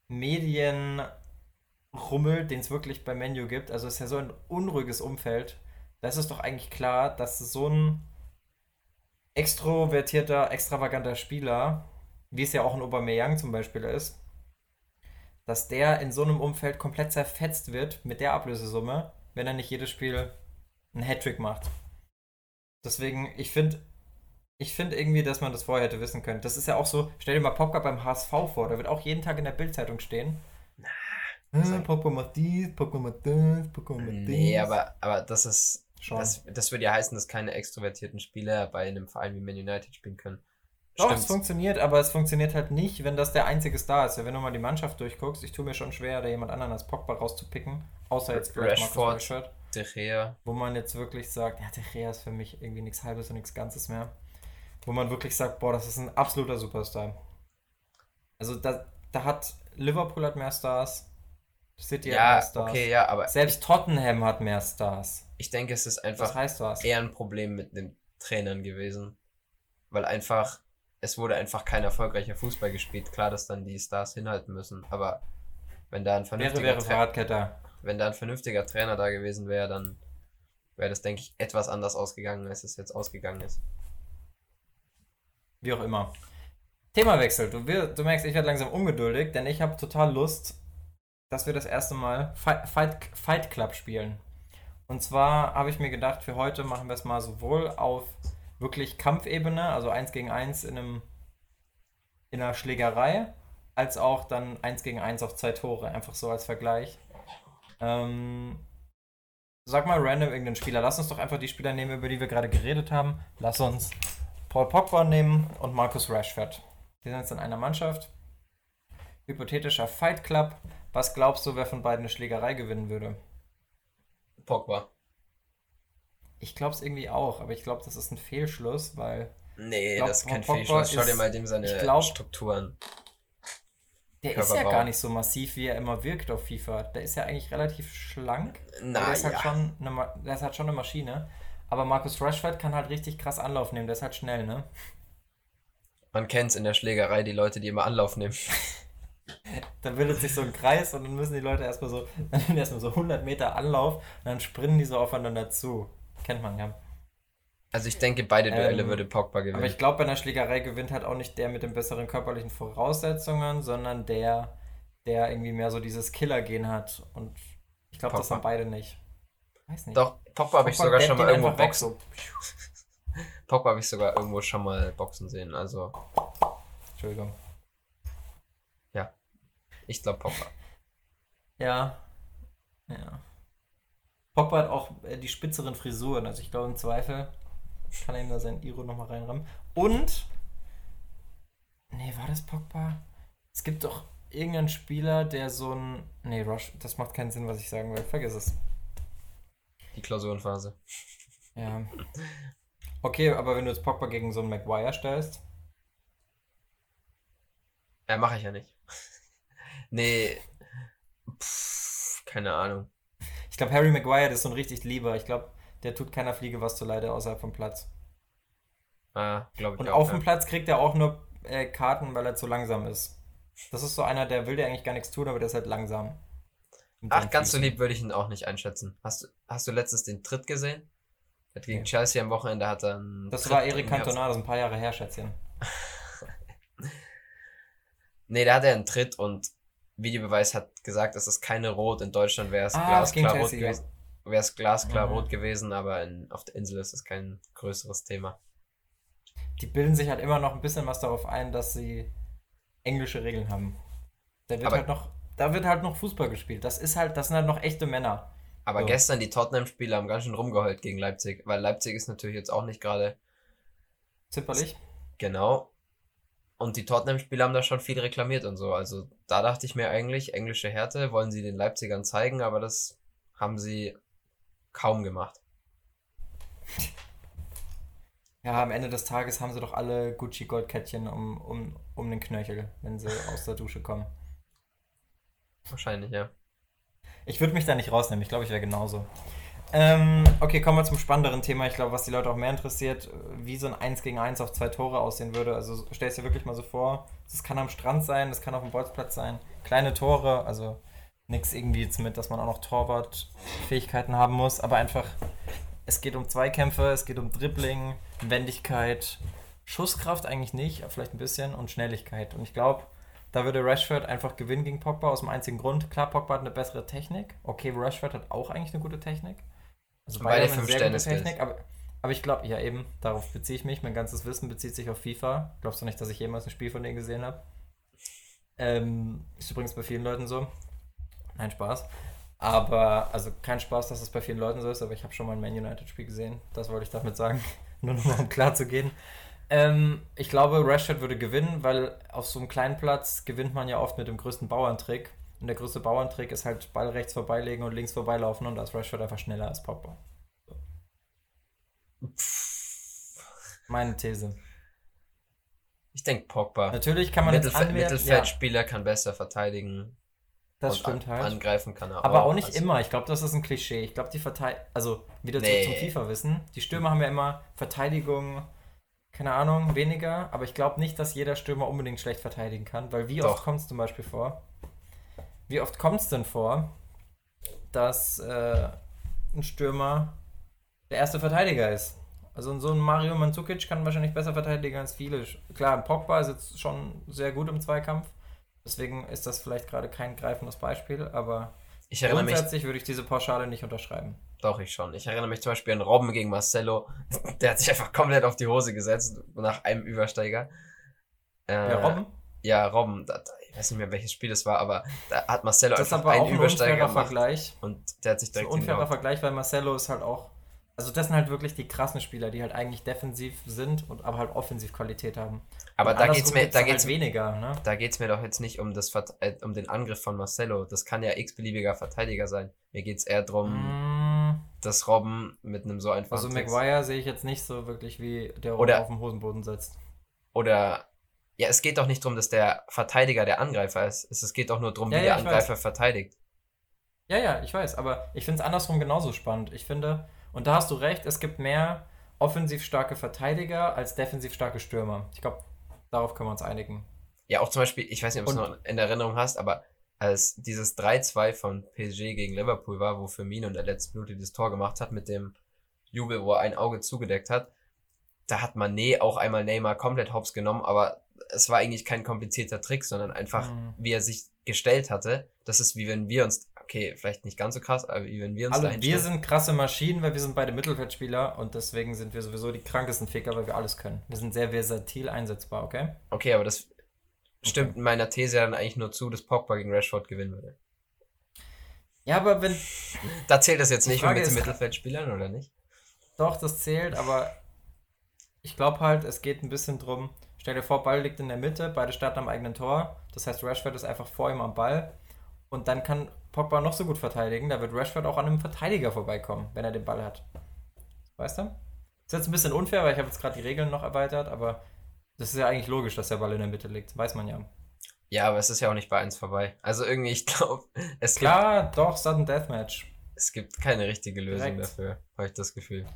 Medienrummel, den es wirklich bei Menu gibt, also es ist ja so ein unruhiges Umfeld, da ist es doch eigentlich klar, dass so ein extrovertierter, extravaganter Spieler, wie es ja auch ein Aubameyang zum Beispiel ist, dass der in so einem Umfeld komplett zerfetzt wird mit der Ablösesumme, wenn er nicht jedes Spiel einen Hattrick macht. Deswegen, ich finde, ich finde irgendwie, dass man das vorher hätte wissen können. Das ist ja auch so, stell dir mal Popka beim HSV vor, da wird auch jeden Tag in der Bildzeitung stehen. Na, ah, Popka macht dies, Popka macht das, Popka macht dies. Nee, aber, aber das ist, Schon. Das, das würde ja heißen, dass keine extrovertierten Spieler bei einem Verein wie Man United spielen können. Doch, es funktioniert, aber es funktioniert halt nicht, wenn das der einzige Star ist. Wenn du mal die Mannschaft durchguckst, ich tue mir schon schwer, da jemand anderen als Pogba rauszupicken, außer jetzt Rashford, Rashford, De Gea. Wo man jetzt wirklich sagt, ja, De Gea ist für mich irgendwie nichts Halbes und nichts Ganzes mehr. Wo man wirklich sagt, boah, das ist ein absoluter Superstar. Also da, da hat Liverpool hat mehr Stars, City ja, hat mehr Stars. Okay, ja, aber selbst Tottenham hat mehr Stars. Ich denke, es ist einfach eher ein Problem mit den Trainern gewesen. Weil einfach es wurde einfach kein erfolgreicher Fußball gespielt. Klar, dass dann die Stars hinhalten müssen, aber wenn da ein vernünftiger, wäre, wäre wenn da ein vernünftiger Trainer da gewesen wäre, dann wäre das, denke ich, etwas anders ausgegangen, als es jetzt ausgegangen ist. Wie auch immer. Themawechsel. Du, du merkst, ich werde langsam ungeduldig, denn ich habe total Lust, dass wir das erste Mal Fight, Fight, Fight Club spielen. Und zwar habe ich mir gedacht, für heute machen wir es mal sowohl auf wirklich Kampfebene, also 1 gegen 1 in einem in einer Schlägerei, als auch dann 1 gegen 1 auf zwei Tore, einfach so als Vergleich. Ähm, sag mal random irgendeinen Spieler. Lass uns doch einfach die Spieler nehmen, über die wir gerade geredet haben. Lass uns Paul Pogba nehmen und Marcus Rashford. Die sind jetzt in einer Mannschaft. Hypothetischer Fight Club. Was glaubst du, wer von beiden eine Schlägerei gewinnen würde? Pogba. Ich glaube es irgendwie auch, aber ich glaube, das ist ein Fehlschluss, weil. Nee, glaub, das ist kein Pogba Fehlschluss. Schau dir mal dem seine glaub, Strukturen. Der ist ja gar nicht so massiv, wie er immer wirkt auf FIFA. Der ist ja eigentlich relativ schlank. Na, der, ist halt schon eine, der ist halt schon eine Maschine. Aber Markus Rashford kann halt richtig krass Anlauf nehmen. Der ist halt schnell, ne? Man kennt es in der Schlägerei, die Leute, die immer Anlauf nehmen. dann bildet sich so ein Kreis und dann müssen die Leute erstmal so, dann erstmal so 100 Meter Anlauf und dann springen die so aufeinander zu. Kennt man ja. Also ich denke, beide Duelle ähm, würde Pogba gewinnen. Aber ich glaube, bei einer Schlägerei gewinnt halt auch nicht der mit den besseren körperlichen Voraussetzungen, sondern der, der irgendwie mehr so dieses Killer-Gen hat. Und ich glaube, das haben beide nicht. Weiß nicht. Doch, Pogba habe ich sogar schon mal irgendwo boxen. Pogba habe ich sogar irgendwo schon mal boxen sehen. Also. Entschuldigung. Ja. Ich glaube Pogba. Ja. Ja. Pogba hat auch äh, die spitzeren Frisuren. Also ich glaube im Zweifel kann er ihm da sein Iro nochmal reinrammen. Und. Nee, war das Pogba? Es gibt doch irgendeinen Spieler, der so ein. Nee, Rush, das macht keinen Sinn, was ich sagen will. Vergiss es. Die Klausurenphase. Ja. Okay, aber wenn du jetzt Pogba gegen so einen Maguire stellst. Ja, mache ich ja nicht. nee. Pff, keine Ahnung. Ich glaube, Harry Maguire ist so ein richtig lieber. Ich glaube, der tut keiner Fliege was zu leide außerhalb vom Platz. Ah, glaube ich Und auch, auf ja. dem Platz kriegt er auch nur äh, Karten, weil er zu langsam ist. Das ist so einer, der will dir eigentlich gar nichts tun, aber der ist halt langsam. Ach, ganz so lieb würde ich ihn auch nicht einschätzen. Hast du, hast du letztens den Tritt gesehen? Hat gegen okay. Chelsea am Wochenende hat er einen Das Tritt war Eric Cantona, das ist ein paar Jahre her, Schätzchen. nee, da hat er einen Tritt und Videobeweis hat gesagt, es ist keine Rot. In Deutschland wäre es ah, glasklar rot gewesen. Wäre es glasklar rot gewesen, aber in, auf der Insel ist es kein größeres Thema. Die bilden sich halt immer noch ein bisschen was darauf ein, dass sie englische Regeln haben. Da wird aber halt noch, da wird halt noch Fußball gespielt. Das ist halt, das sind halt noch echte Männer. Aber so. gestern die Tottenham-Spieler haben ganz schön rumgeheult gegen Leipzig, weil Leipzig ist natürlich jetzt auch nicht gerade zimperlich. Genau. Und die Tottenham-Spieler haben da schon viel reklamiert und so. Also da dachte ich mir eigentlich, englische Härte wollen sie den Leipzigern zeigen, aber das haben sie kaum gemacht. Ja, am Ende des Tages haben sie doch alle Gucci-Goldkettchen um, um, um den Knöchel, wenn sie aus der Dusche kommen. Wahrscheinlich, ja. Ich würde mich da nicht rausnehmen, ich glaube, ich wäre genauso. Ähm, okay, kommen wir zum spannenderen Thema. Ich glaube, was die Leute auch mehr interessiert, wie so ein 1 gegen 1 auf zwei Tore aussehen würde. Also stell es dir wirklich mal so vor, das kann am Strand sein, das kann auf dem Bolzplatz sein. Kleine Tore, also nichts irgendwie jetzt mit, dass man auch noch Torwartfähigkeiten haben muss, aber einfach, es geht um Zweikämpfe, es geht um Dribbling, Wendigkeit, Schusskraft eigentlich nicht, vielleicht ein bisschen und Schnelligkeit. Und ich glaube, da würde Rashford einfach gewinnen gegen Pogba aus dem einzigen Grund. Klar, Pogba hat eine bessere Technik. Okay, Rashford hat auch eigentlich eine gute Technik. Also beide, beide fünf Sterne Technik, aber, aber ich glaube, ja eben, darauf beziehe ich mich. Mein ganzes Wissen bezieht sich auf FIFA. Glaubst du nicht, dass ich jemals ein Spiel von denen gesehen habe? Ähm, ist übrigens bei vielen Leuten so. Nein, Spaß. Aber, also kein Spaß, dass es bei vielen Leuten so ist, aber ich habe schon mal ein Man United-Spiel gesehen. Das wollte ich damit sagen. Nur noch mal um klar zu gehen. Ähm, ich glaube, Rashford würde gewinnen, weil auf so einem kleinen Platz gewinnt man ja oft mit dem größten Bauerntrick. Und der größte Bauerntrick ist halt Ball rechts vorbeilegen und links vorbeilaufen und da ist Rashford einfach schneller als Pogba. Meine These. Ich denke Pogba. Natürlich kann man Mittelfe jetzt anwerten, Mittelfeldspieler kann besser verteidigen. Das stimmt halt. Angreifen kann er Aber auch nicht Also, immer. Ich glaube, das ist ein Klischee. Ich glaube, die Verteidigung, also wieder Nee. zum FIFA-Wissen. Die Stürmer haben ja immer Verteidigung, keine Ahnung, weniger. Aber ich glaube nicht, dass jeder Stürmer unbedingt schlecht verteidigen kann. Weil wie Doch. oft kommt es zum Beispiel vor? Wie oft kommt es denn vor, dass äh, ein Stürmer der erste Verteidiger ist? Also so ein Mario Mandzukic kann wahrscheinlich besser verteidigen als viele. Klar, ein Pogba ist jetzt schon sehr gut im Zweikampf. Deswegen ist das vielleicht gerade kein greifendes Beispiel, aber Ich erinnere mich, grundsätzlich würde ich diese Pauschale nicht unterschreiben. doch ich schon. Ich erinnere mich zum Beispiel an Robben gegen Marcelo. Der hat sich einfach komplett auf die Hose gesetzt nach einem Übersteiger. Äh, Ja, Robben? Ja, Robben. Da, da, ich weiß nicht mehr, welches Spiel das war, aber da hat Marcelo Das einfach einen ein Übersteiger gemacht Vergleich. und der hat sich Das ist ein direkt unfairer. Vergleich, weil Marcelo ist halt auch. Also das sind halt wirklich die krassen Spieler, die halt eigentlich defensiv sind und aber halt offensiv Qualität haben. Aber Und da geht's mir, da geht's halt weniger, ne? Da geht es mir doch jetzt nicht um, das, äh, um den Angriff von Marcelo. Das kann ja x-beliebiger Verteidiger sein. Mir geht es eher darum, Mm, dass Robben mit einem so einfachen Also Maguire sehe ich jetzt nicht so wirklich, wie der Oder- auf dem Hosenboden sitzt. Oder ja, es geht doch nicht darum, dass der Verteidiger der Angreifer ist. Es, geht doch nur darum, Ja, wie ja, der Angreifer verteidigt. Ja, ja, ich weiß, aber ich finde es andersrum genauso spannend. Ich finde, und da hast du recht, es gibt mehr offensiv starke Verteidiger als defensiv starke Stürmer. Ich glaube, darauf können wir uns einigen. Ja, auch zum Beispiel, ich weiß nicht, ob du es noch in Erinnerung hast, aber als dieses 3-2 von PSG gegen Liverpool war, wo Firmino in der letzten Minute das Tor gemacht hat mit dem Jubel, wo er ein Auge zugedeckt hat, da hat Mané auch einmal Neymar komplett hops genommen, aber es war eigentlich kein komplizierter Trick, sondern einfach, Mhm. wie er sich gestellt hatte. Das ist wie wenn wir uns, okay, vielleicht nicht ganz so krass, aber wie wenn wir uns Alle, dahin wir sind krasse Maschinen, weil wir sind beide Mittelfeldspieler und deswegen sind wir sowieso die krankesten Ficker, weil wir alles können. Wir sind sehr versatil einsetzbar, okay? Okay, aber das stimmt in meiner These dann eigentlich nur zu, dass Pogba gegen Rashford gewinnen würde. Ja, aber wenn. Da zählt das jetzt nicht mit den Mittelfeldspielern, oder nicht? Doch, das zählt, aber ich glaube halt, es geht ein bisschen drum. Stell dir vor, Ball liegt in der Mitte, beide starten am eigenen Tor. Das heißt, Rashford ist einfach vor ihm am Ball. Und dann kann Pogba noch so gut verteidigen. Da wird Rashford auch an einem Verteidiger vorbeikommen, wenn er den Ball hat. Weißt du? Ist jetzt ein bisschen unfair, weil ich habe jetzt gerade die Regeln noch erweitert, aber das ist ja eigentlich logisch, dass der Ball in der Mitte liegt. Weiß man ja. Ja, aber es ist ja auch nicht bei eins vorbei. Also irgendwie, ich glaube, es gibt, Klar, doch, Sudden Deathmatch. es gibt keine richtige Lösung Direkt. dafür, habe ich das Gefühl.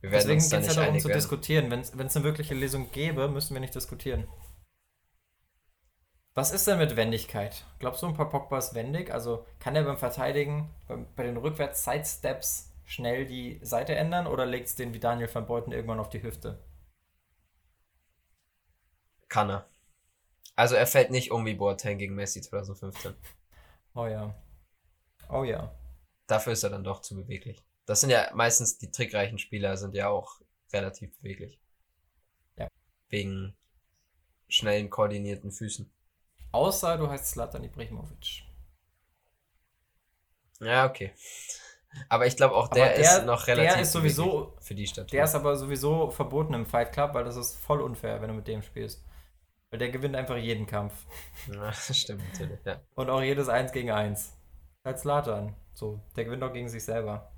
Wir werden Deswegen geht es nicht ja darum zu diskutieren. Wenn es eine wirkliche Lösung gäbe, müssen wir nicht diskutieren. Was ist denn mit Wendigkeit? Glaubst du, ein paar Pogba ist wendig? Also kann er beim Verteidigen, beim, bei den Rückwärts-Sidesteps schnell die Seite ändern oder legt es den wie Daniel van Beuten irgendwann auf die Hüfte? Kann er. Also er fällt nicht um wie Boateng gegen Messi 2015. Oh ja. Oh ja. Dafür ist er dann doch zu beweglich. Das sind ja meistens die trickreichen Spieler, sind ja auch relativ beweglich. Ja. Wegen schnellen, koordinierten Füßen. Außer du heißt Zlatan Ibrahimovic. Ja, okay. Aber ich glaube auch der, der- ist noch der relativ ist sowieso- für die Stadt. Der ist aber sowieso verboten im Fight Club, weil das ist voll unfair, wenn du mit dem spielst. Weil der gewinnt einfach jeden Kampf. Ja, das stimmt natürlich, ja. Und auch jedes 1 gegen 1. Als Latan. So, der gewinnt auch gegen sich selber.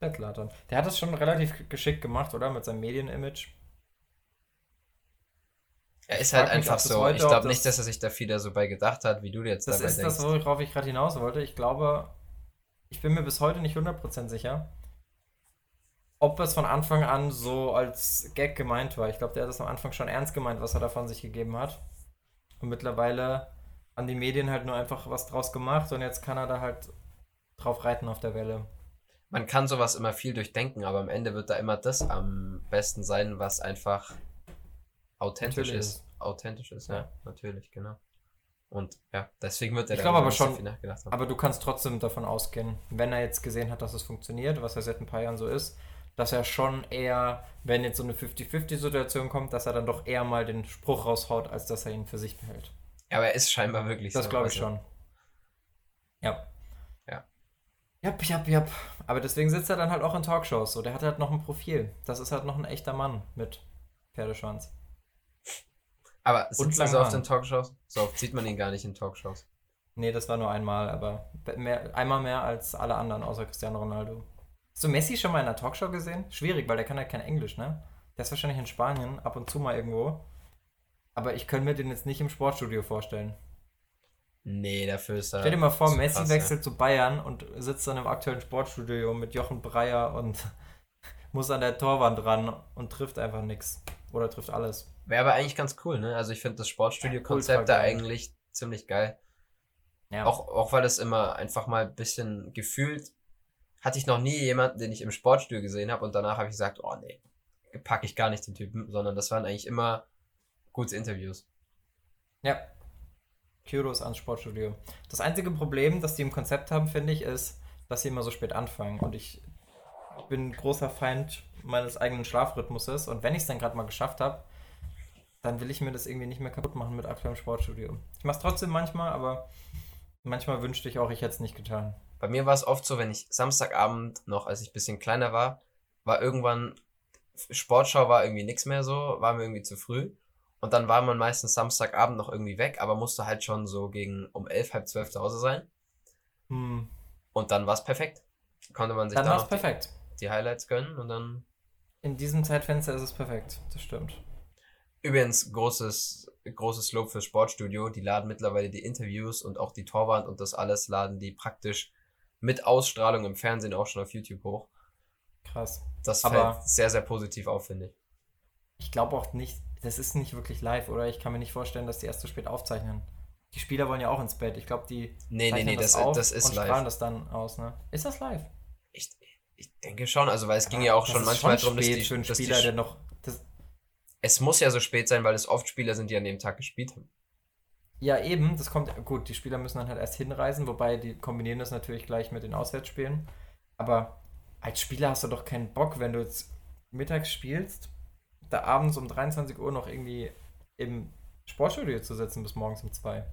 Der Zlatan. Der hat das schon relativ geschickt gemacht, oder? Mit seinem Medienimage. Er ist halt einfach das so. Ich glaube das- nicht, dass er sich da viel so bei gedacht hat, wie du jetzt Das dabei ist denkst. das, worauf ich gerade hinaus wollte. Ich glaube, ich bin mir bis heute nicht 100% sicher, ob es von Anfang an so als Gag gemeint war. Ich glaube, der hat das am Anfang schon ernst gemeint, was er da von sich gegeben hat. Und mittlerweile haben die Medien halt nur einfach was draus gemacht und jetzt kann er da halt drauf reiten auf der Welle. Man kann sowas immer viel durchdenken, aber am Ende wird da immer das am besten sein, was einfach authentisch Natürlich ist. Authentisch ist, ja, natürlich, genau. Und ja, deswegen wird er Ich glaube aber schon- viel nachgedacht haben. Aber du kannst trotzdem davon ausgehen, wenn er jetzt gesehen hat, dass es funktioniert, was ja seit ein paar Jahren so ist, dass er schon eher, wenn jetzt so eine 50-50-Situation kommt, dass er dann doch eher mal den Spruch raushaut, als dass er ihn für sich behält. aber er ist scheinbar wirklich Das so. glaube ich also- schon. Ja. Ja. Jap, jap, jap. Aber deswegen sitzt er dann halt auch in Talkshows. So, der hat halt noch ein Profil. Das ist halt noch ein echter Mann mit Pferdeschwanz. Aber sitzt er so oft in Talkshows? So oft sieht man ihn gar nicht in Talkshows. Nee, das war nur einmal, aber mehr, einmal mehr als alle anderen außer Cristiano Ronaldo. Hast du Messi schon mal in einer Talkshow gesehen? Schwierig, weil der kann halt kein Englisch, ne? Der ist wahrscheinlich in Spanien, ab und zu mal irgendwo. Aber ich könnte mir den jetzt nicht im Sportstudio vorstellen. Nee, dafür ist er. Stell dir mal vor, Messi krass, wechselt zu Bayern und sitzt dann im aktuellen Sportstudio mit Jochen Breyer und muss an der Torwand ran und trifft einfach nichts. Oder trifft alles. Wäre aber eigentlich ganz cool, ne? Also ich finde das Sportstudio-Konzept da eigentlich ziemlich geil. Ja. Auch, auch weil es immer einfach mal ein bisschen gefühlt, hatte ich noch nie jemanden, den ich im Sportstudio gesehen habe und danach habe ich gesagt, oh nee, packe ich gar nicht den Typen, sondern das waren eigentlich immer gute Interviews. Ja. Kudos ans Sportstudio. Das einzige Problem, das die im Konzept haben, finde ich, ist, dass sie immer so spät anfangen. Und ich bin großer Feind meines eigenen Schlafrhythmuses. Und wenn ich es dann gerade mal geschafft habe, dann will ich mir das irgendwie nicht mehr kaputt machen mit aktuellem Sportstudio. Ich mache es trotzdem manchmal, aber manchmal wünschte ich auch, ich hätte es nicht getan. Bei mir war es oft so, wenn ich Samstagabend noch, als ich ein bisschen kleiner war, war irgendwann, Sportschau war irgendwie nichts mehr so, war mir irgendwie zu früh. Und dann war man meistens Samstagabend noch irgendwie weg, aber musste halt schon so gegen um elf, halb zwölf zu Hause sein. Hm. Und dann war es perfekt. Konnte man sich Dann da war es perfekt. Die Highlights gönnen und dann. In diesem Zeitfenster ist es perfekt. Das stimmt. Übrigens, großes, großes Lob fürs Sportstudio. Die laden mittlerweile die Interviews und auch die Torwand und das alles laden die praktisch mit Ausstrahlung im Fernsehen auch schon auf YouTube hoch. Krass. Das Aber- fällt sehr, sehr positiv auf, finde ich. Ich glaube auch nicht, das ist nicht wirklich live, oder? Ich kann mir nicht vorstellen, dass die erst so spät aufzeichnen. Die Spieler wollen ja auch ins Bett. Ich glaube, die Nee, nee, nee, das, auf das ist und live. strahlen das dann aus, ne? Ist das live? Ich, denke schon, also weil es ging ja auch schon manchmal schon darum, dass die, dass die Spieler, der noch Es muss ja so spät sein, weil es oft Spieler sind, die an dem Tag gespielt haben. Ja, eben, das kommt, gut, die Spieler müssen dann halt erst hinreisen, wobei die kombinieren das natürlich gleich mit den Auswärtsspielen. Aber als Spieler hast du doch keinen Bock, wenn du jetzt mittags spielst, da abends um 23 Uhr noch irgendwie im Sportstudio zu sitzen bis morgens um zwei.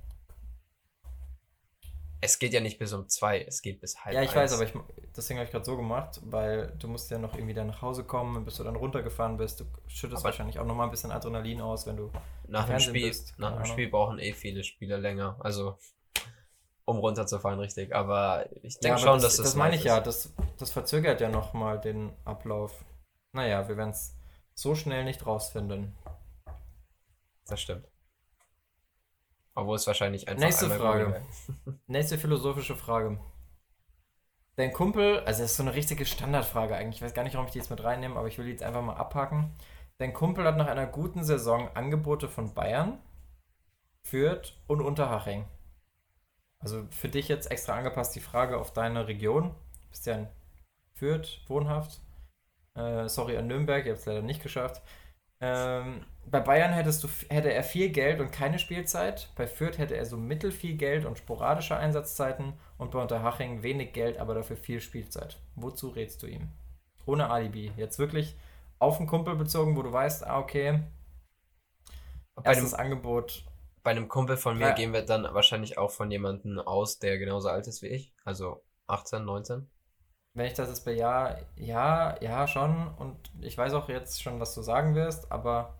Es geht ja nicht bis um zwei, es geht bis halb Ja, ich eins. weiß, aber ich, deswegen habe ich gerade so gemacht, weil du musst ja noch irgendwie dann nach Hause kommen, bis du dann runtergefahren bist. Du schüttest Aber- wahrscheinlich auch nochmal ein bisschen Adrenalin aus, wenn du. Nach dem Spiel, bist, nach dem. Spiel brauchen eh viele Spieler länger. Also, um runterzufahren, richtig. Aber ich denke aber schon, das, dass das. das meine ich ja, ist. das, das verzögert ja nochmal den Ablauf. Naja, wir werden es so schnell nicht rausfinden. Das stimmt. Obwohl es wahrscheinlich einfach. Nächste Frage. Nächste philosophische Frage. Dein Kumpel, also das ist so eine richtige Standardfrage eigentlich. Ich weiß gar nicht, warum ich die jetzt mit reinnehme, aber ich will die jetzt einfach mal abhaken. Dein Kumpel hat nach einer guten Saison Angebote von Bayern, Fürth und Unterhaching. Also für dich jetzt extra angepasst die Frage auf deine Region. Du bist ja in Fürth wohnhaft. Äh, sorry an Nürnberg, ihr habt es leider nicht geschafft. Ähm, bei Bayern hättest du, hätte er viel Geld und keine Spielzeit. Bei Fürth hätte er so mittel viel Geld und sporadische Einsatzzeiten. Und bei Unterhaching wenig Geld, aber dafür viel Spielzeit. Wozu rätst du ihm? Ohne Alibi. Jetzt wirklich auf den Kumpel bezogen, wo du weißt, ah, okay, Bei einem, erstes Angebot. bei einem Kumpel von mir Ja. gehen wir dann wahrscheinlich auch von jemandem aus, der genauso alt ist wie ich. Also 18, 19. Wenn ich das jetzt bei ja, ja, ja, schon. Und ich weiß auch jetzt schon, was du sagen wirst, aber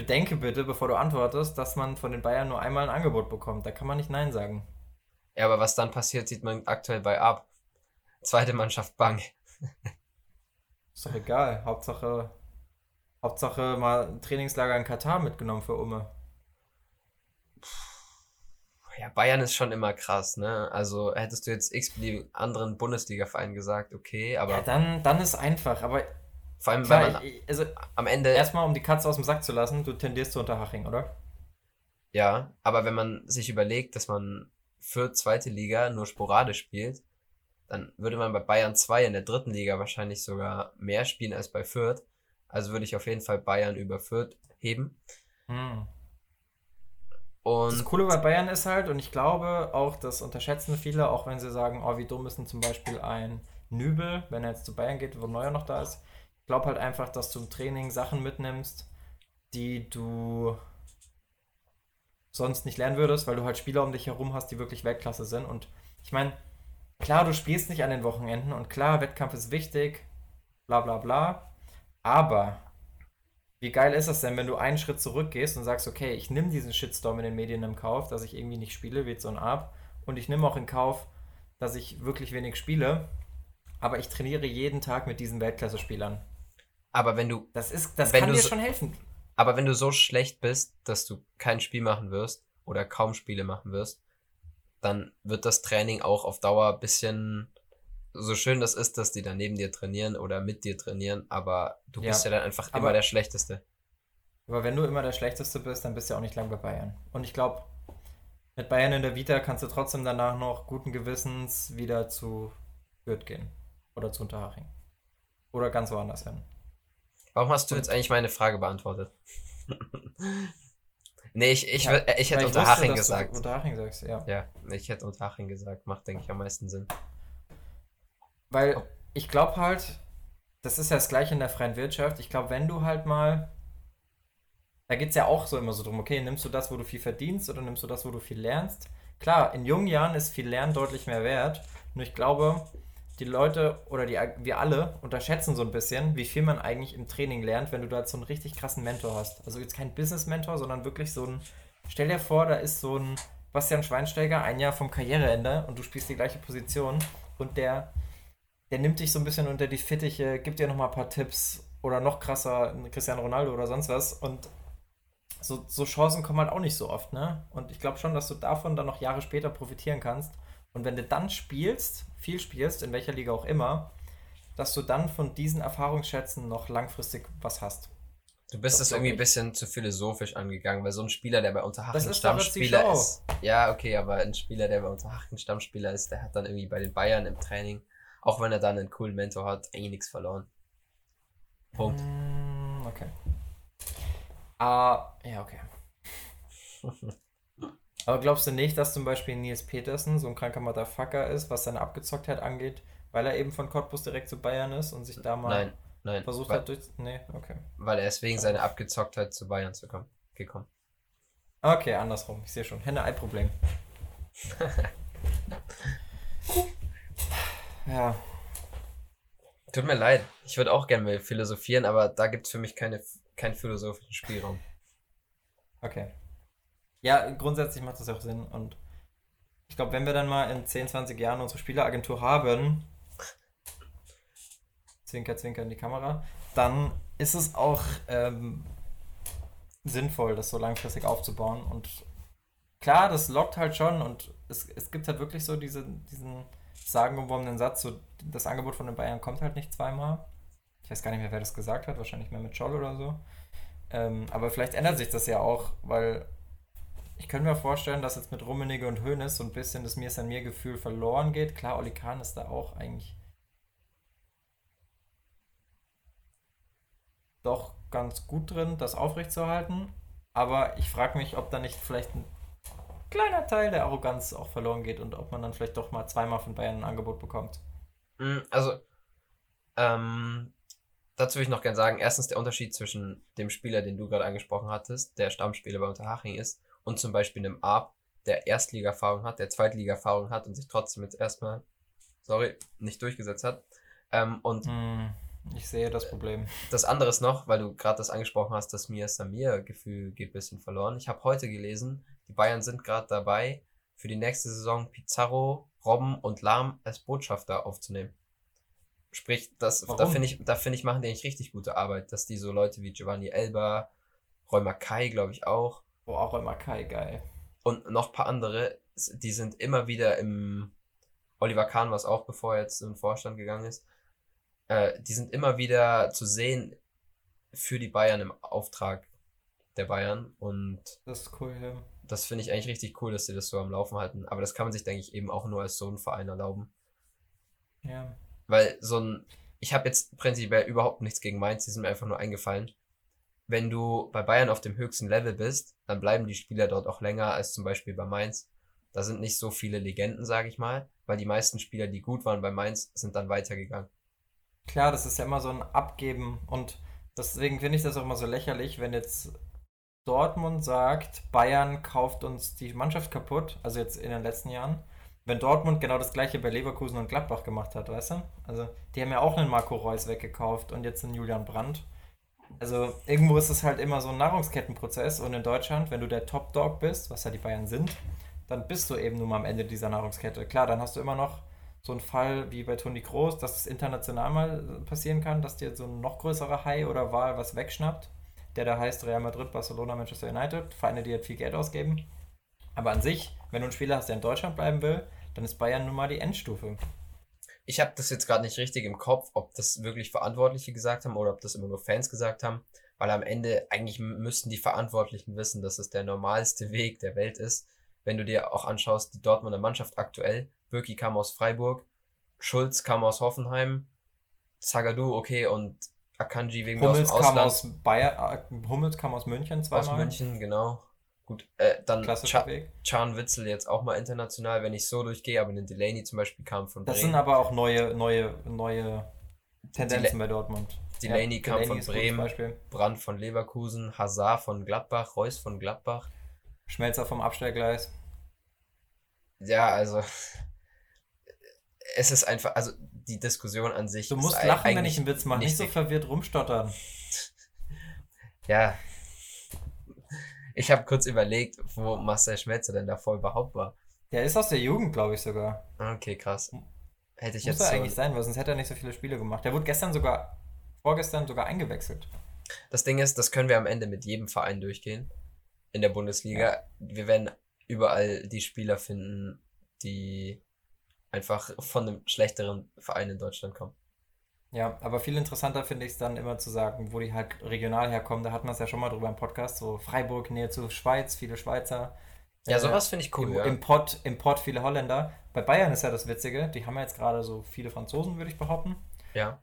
bedenke bitte, bevor du antwortest, dass man von den Bayern nur einmal ein Angebot bekommt. Da kann man nicht Nein sagen. Ja, aber was dann passiert, sieht man aktuell bei Ab. Zweite Mannschaft Bank. Ist doch egal. Hauptsache, Hauptsache mal ein Trainingslager in Katar mitgenommen für Umme. Ja, Bayern ist schon immer krass, ne? Also hättest du jetzt x-beliebigen anderen Bundesliga-Verein gesagt, okay, aber Ja, dann, dann ist einfach. Aber vor allem, klar, weil man ich, also am Ende, erstmal, um die Katze aus dem Sack zu lassen, du tendierst zu Unterhaching, oder? ja, aber wenn man sich überlegt, dass man für zweite Liga nur sporadisch spielt, dann würde man bei Bayern 2 in der dritten Liga wahrscheinlich sogar mehr spielen als bei Fürth. Also würde ich auf jeden Fall Bayern über Fürth heben. Hm. Und Das Coole bei Bayern ist halt, und ich glaube auch, das unterschätzen viele, auch wenn sie sagen, oh, wie dumm ist denn zum Beispiel ein Nübel, wenn er jetzt zu Bayern geht, wo Neuer noch da ist. Ich glaube halt einfach, dass du im Training Sachen mitnimmst, die du sonst nicht lernen würdest, weil du halt Spieler um dich herum hast, die wirklich Weltklasse sind. Und ich meine, klar, du spielst nicht an den Wochenenden und klar, Wettkampf ist wichtig, bla bla bla. Aber wie geil ist das denn, wenn du einen Schritt zurückgehst und sagst, okay, ich nehme diesen Shitstorm in den Medien im Kauf, dass ich irgendwie nicht spiele, wie so ein Ab. Und ich nehme auch in Kauf, dass ich wirklich wenig spiele. Aber ich trainiere jeden Tag mit diesen Weltklasse-Spielern. Aber wenn du. Das, ist, das kann dir so- schon helfen. Aber wenn du so schlecht bist, dass du kein Spiel machen wirst oder kaum Spiele machen wirst, dann wird das Training auch auf Dauer ein bisschen. So schön das ist, dass die dann neben dir trainieren oder mit dir trainieren, aber du Ja. bist ja dann einfach Aber- immer der Schlechteste. Aber wenn du immer der Schlechteste bist, dann bist du auch nicht lang bei Bayern. Und ich glaube, mit Bayern in der Vita kannst du trotzdem danach noch guten Gewissens wieder zu Fürth gehen. Oder zu Unterhaching. Oder ganz woanders hin. Warum hast du jetzt eigentlich meine Frage beantwortet? nee, ich, ich, Ja, äh, ich hätte Unterhaching gesagt. Unterhaching sagst, ja. Ja, ich hätte Unterhaching gesagt. Macht, denke ich, am meisten Sinn. Weil ich glaube halt, das ist ja das Gleiche in der freien Wirtschaft. Ich glaube, wenn du halt mal. Da geht es ja auch so immer so drum, okay, nimmst du das, wo du viel verdienst oder nimmst du das, wo du viel lernst? Klar, in jungen Jahren ist viel Lernen deutlich mehr wert. Nur ich glaube, die Leute oder die, wir alle unterschätzen so ein bisschen, wie viel man eigentlich im Training lernt, wenn du da so einen richtig krassen Mentor hast. Also jetzt kein Business-Mentor, sondern wirklich so ein. Stell dir vor, da ist so ein Bastian Schweinsteiger ein Jahr vom Karriereende und du spielst die gleiche Position und der der nimmt dich so ein bisschen unter die Fittiche, gibt dir nochmal ein paar Tipps oder noch krasser, Cristiano Ronaldo oder sonst was. Und so, so Chancen kommen halt auch nicht so oft, ne? Und ich glaube schon, dass du davon dann noch Jahre später profitieren kannst. Und wenn du dann spielst, viel spielst, in welcher Liga auch immer, dass du dann von diesen Erfahrungsschätzen noch langfristig was hast. Du bist Das es glaub irgendwie ein bisschen zu philosophisch angegangen, weil so ein Spieler, der bei Unterhaching Das Stammspieler ist. Ja, okay, aber ein Spieler, der bei Unterhaching Stammspieler ist, der hat dann irgendwie bei den Bayern im Training, auch wenn er dann einen coolen Mentor hat, eh nichts verloren. Punkt. Mm, okay. Ah, ja, okay. Aber glaubst du nicht, dass zum Beispiel Nils Petersen so ein kranker Motherfucker ist, was seine Abgezocktheit angeht, weil er eben von Cottbus direkt zu Bayern ist und sich da mal Nein, nein, versucht weil, hat durch. Nee, okay. weil er ist wegen seiner Abgezocktheit zu Bayern zu kommen, gekommen. Okay, andersrum. Ich sehe schon. Henne-Ei-Problem. ja, Tut mir leid, ich würde auch gerne mal philosophieren, aber da gibt es für mich keine, keinen philosophischen Spielraum. okay. Ja, grundsätzlich macht das auch Sinn und ich glaube, wenn wir dann mal in 10, 20 Jahren unsere Spieleragentur haben, Zwinker, Zwinker in die Kamera, dann ist es auch ähm, sinnvoll, das so langfristig aufzubauen. Und klar, das lockt halt schon und es, es gibt halt wirklich so diese, diesen sagenumwobenen Satz, so das Angebot von den Bayern kommt halt nicht zweimal. Ich weiß gar nicht mehr, wer das gesagt hat, wahrscheinlich mehr mit Scholl oder so. Ähm, aber vielleicht ändert sich das ja auch, weil ich könnte mir vorstellen, dass jetzt mit Rummenigge und Hoeneß so ein bisschen das Mir ist an mir Gefühl verloren geht. Klar, Oli Kahn ist da auch eigentlich doch ganz gut drin, das aufrechtzuerhalten. Aber ich frage mich, ob da nicht vielleicht ein kleiner Teil der Arroganz auch verloren geht und ob man dann vielleicht doch mal zweimal von Bayern ein Angebot bekommt. Mm, Also, ähm, dazu will ich noch gerne sagen, erstens der Unterschied zwischen dem Spieler, den du gerade angesprochen hattest, der Stammspieler bei Unterhaching ist, und zum Beispiel einem Arp, der Erstliga-Erfahrung hat, der Zweitliga-Erfahrung hat und sich trotzdem jetzt erstmal, sorry, nicht durchgesetzt hat. Ähm, und Hm, ich sehe das Problem. das andere ist noch, weil du gerade das angesprochen hast, das Mia Samir-Gefühl geht ein bisschen verloren. Ich habe heute gelesen, die Bayern sind gerade dabei, für die nächste Saison Pizarro, Robben und Lahm als Botschafter aufzunehmen. Sprich, das, da finde ich, da finde ich, machen die eigentlich richtig gute Arbeit, dass die so Leute wie Giovanni Elba, Roy Mackay, glaube ich auch, Auch immer Kai, geil. und noch ein paar andere, die sind immer wieder im, Oliver Kahn war es auch, bevor er jetzt in den Vorstand gegangen ist, äh, die sind immer wieder zu sehen für die Bayern im Auftrag der Bayern und Das ist cool, ja. das finde ich eigentlich richtig cool, dass sie das so am Laufen halten, aber das kann man sich, denke ich, eben auch nur als so ein Verein erlauben, Ja. weil so ein, ich habe jetzt prinzipiell überhaupt nichts gegen Mainz, die sind mir einfach nur eingefallen. Wenn du bei Bayern auf dem höchsten Level bist, dann bleiben die Spieler dort auch länger als zum Beispiel bei Mainz. Da sind nicht so viele Legenden, sage ich mal, weil die meisten Spieler, die gut waren bei Mainz, sind dann weitergegangen. Klar, das ist ja immer so ein Abgeben und deswegen finde ich das auch immer so lächerlich, wenn jetzt Dortmund sagt, Bayern kauft uns die Mannschaft kaputt, also jetzt in den letzten Jahren, wenn Dortmund genau das gleiche bei Leverkusen und Gladbach gemacht hat, weißt du? Also, die haben ja auch einen Marco Reus weggekauft und jetzt einen Julian Brandt. Also, irgendwo ist es halt immer so ein Nahrungskettenprozess und in Deutschland, wenn du der Top-Dog bist, was ja die Bayern sind, dann bist du eben nun mal am Ende dieser Nahrungskette. Klar, dann hast du immer noch so einen Fall wie bei Toni Kroos, dass es international mal passieren kann, dass dir so ein noch größerer Hai oder Wahl was wegschnappt, der da heißt Real Madrid, Barcelona, Manchester United, Vereine, die halt viel Geld ausgeben. Aber an sich, wenn du einen Spieler hast, der in Deutschland bleiben will, dann ist Bayern nun mal die Endstufe. Ich habe das jetzt gerade nicht richtig im Kopf, ob das wirklich Verantwortliche gesagt haben oder ob das immer nur Fans gesagt haben, weil am Ende eigentlich müssten die Verantwortlichen wissen, dass es der normalste Weg der Welt ist. Wenn du dir auch anschaust, die Dortmunder Mannschaft aktuell, Birki kam aus Freiburg, Schulz kam aus Hoffenheim, Zagadou, okay, und Akanji wegen Hummels aus kam aus Bayer, äh, Hummels kam aus München zweimal. Aus München, genau. Gut, äh, dann Ch Weg. Chan Witzel jetzt auch mal international, wenn ich so durchgehe, aber den Delaney zum Beispiel kam von Bremen. Das sind aber auch neue, neue, neue Tendenzen bei Dortmund. Delaney ja, kam Delaney von Bremen, Brand von Leverkusen, Hazard von Gladbach, Reus von Gladbach. Schmelzer vom Abstellgleis. Ja, also es ist einfach, also die Diskussion an sich. Du musst lachen, wenn ich einen Witz mache, nicht so verwirrt rumstottern. ja, ich habe kurz überlegt, wo Marcel Schmelzer denn davor überhaupt war. Der ist aus der Jugend, glaube ich sogar. Okay, krass. Hätte ich Muss jetzt. Muss er so eigentlich sein, weil sonst hätte er nicht so viele Spiele gemacht. Der wurde gestern sogar, vorgestern sogar eingewechselt. Das Ding ist, das können wir am Ende mit jedem Verein durchgehen. In der Bundesliga. Ja. Wir werden überall die Spieler finden, die einfach von einem schlechteren Verein in Deutschland kommen. Ja, aber viel interessanter finde ich es dann immer zu sagen, wo die halt regional herkommen. Da hat man es ja schon mal drüber im Podcast, so Freiburg, Nähe zu Schweiz, viele Schweizer. Ja, äh, sowas finde ich cool. Im, ja. Import, Import viele Holländer. Bei Bayern ist ja das Witzige, die haben ja jetzt gerade so viele Franzosen, würde ich behaupten. Ja.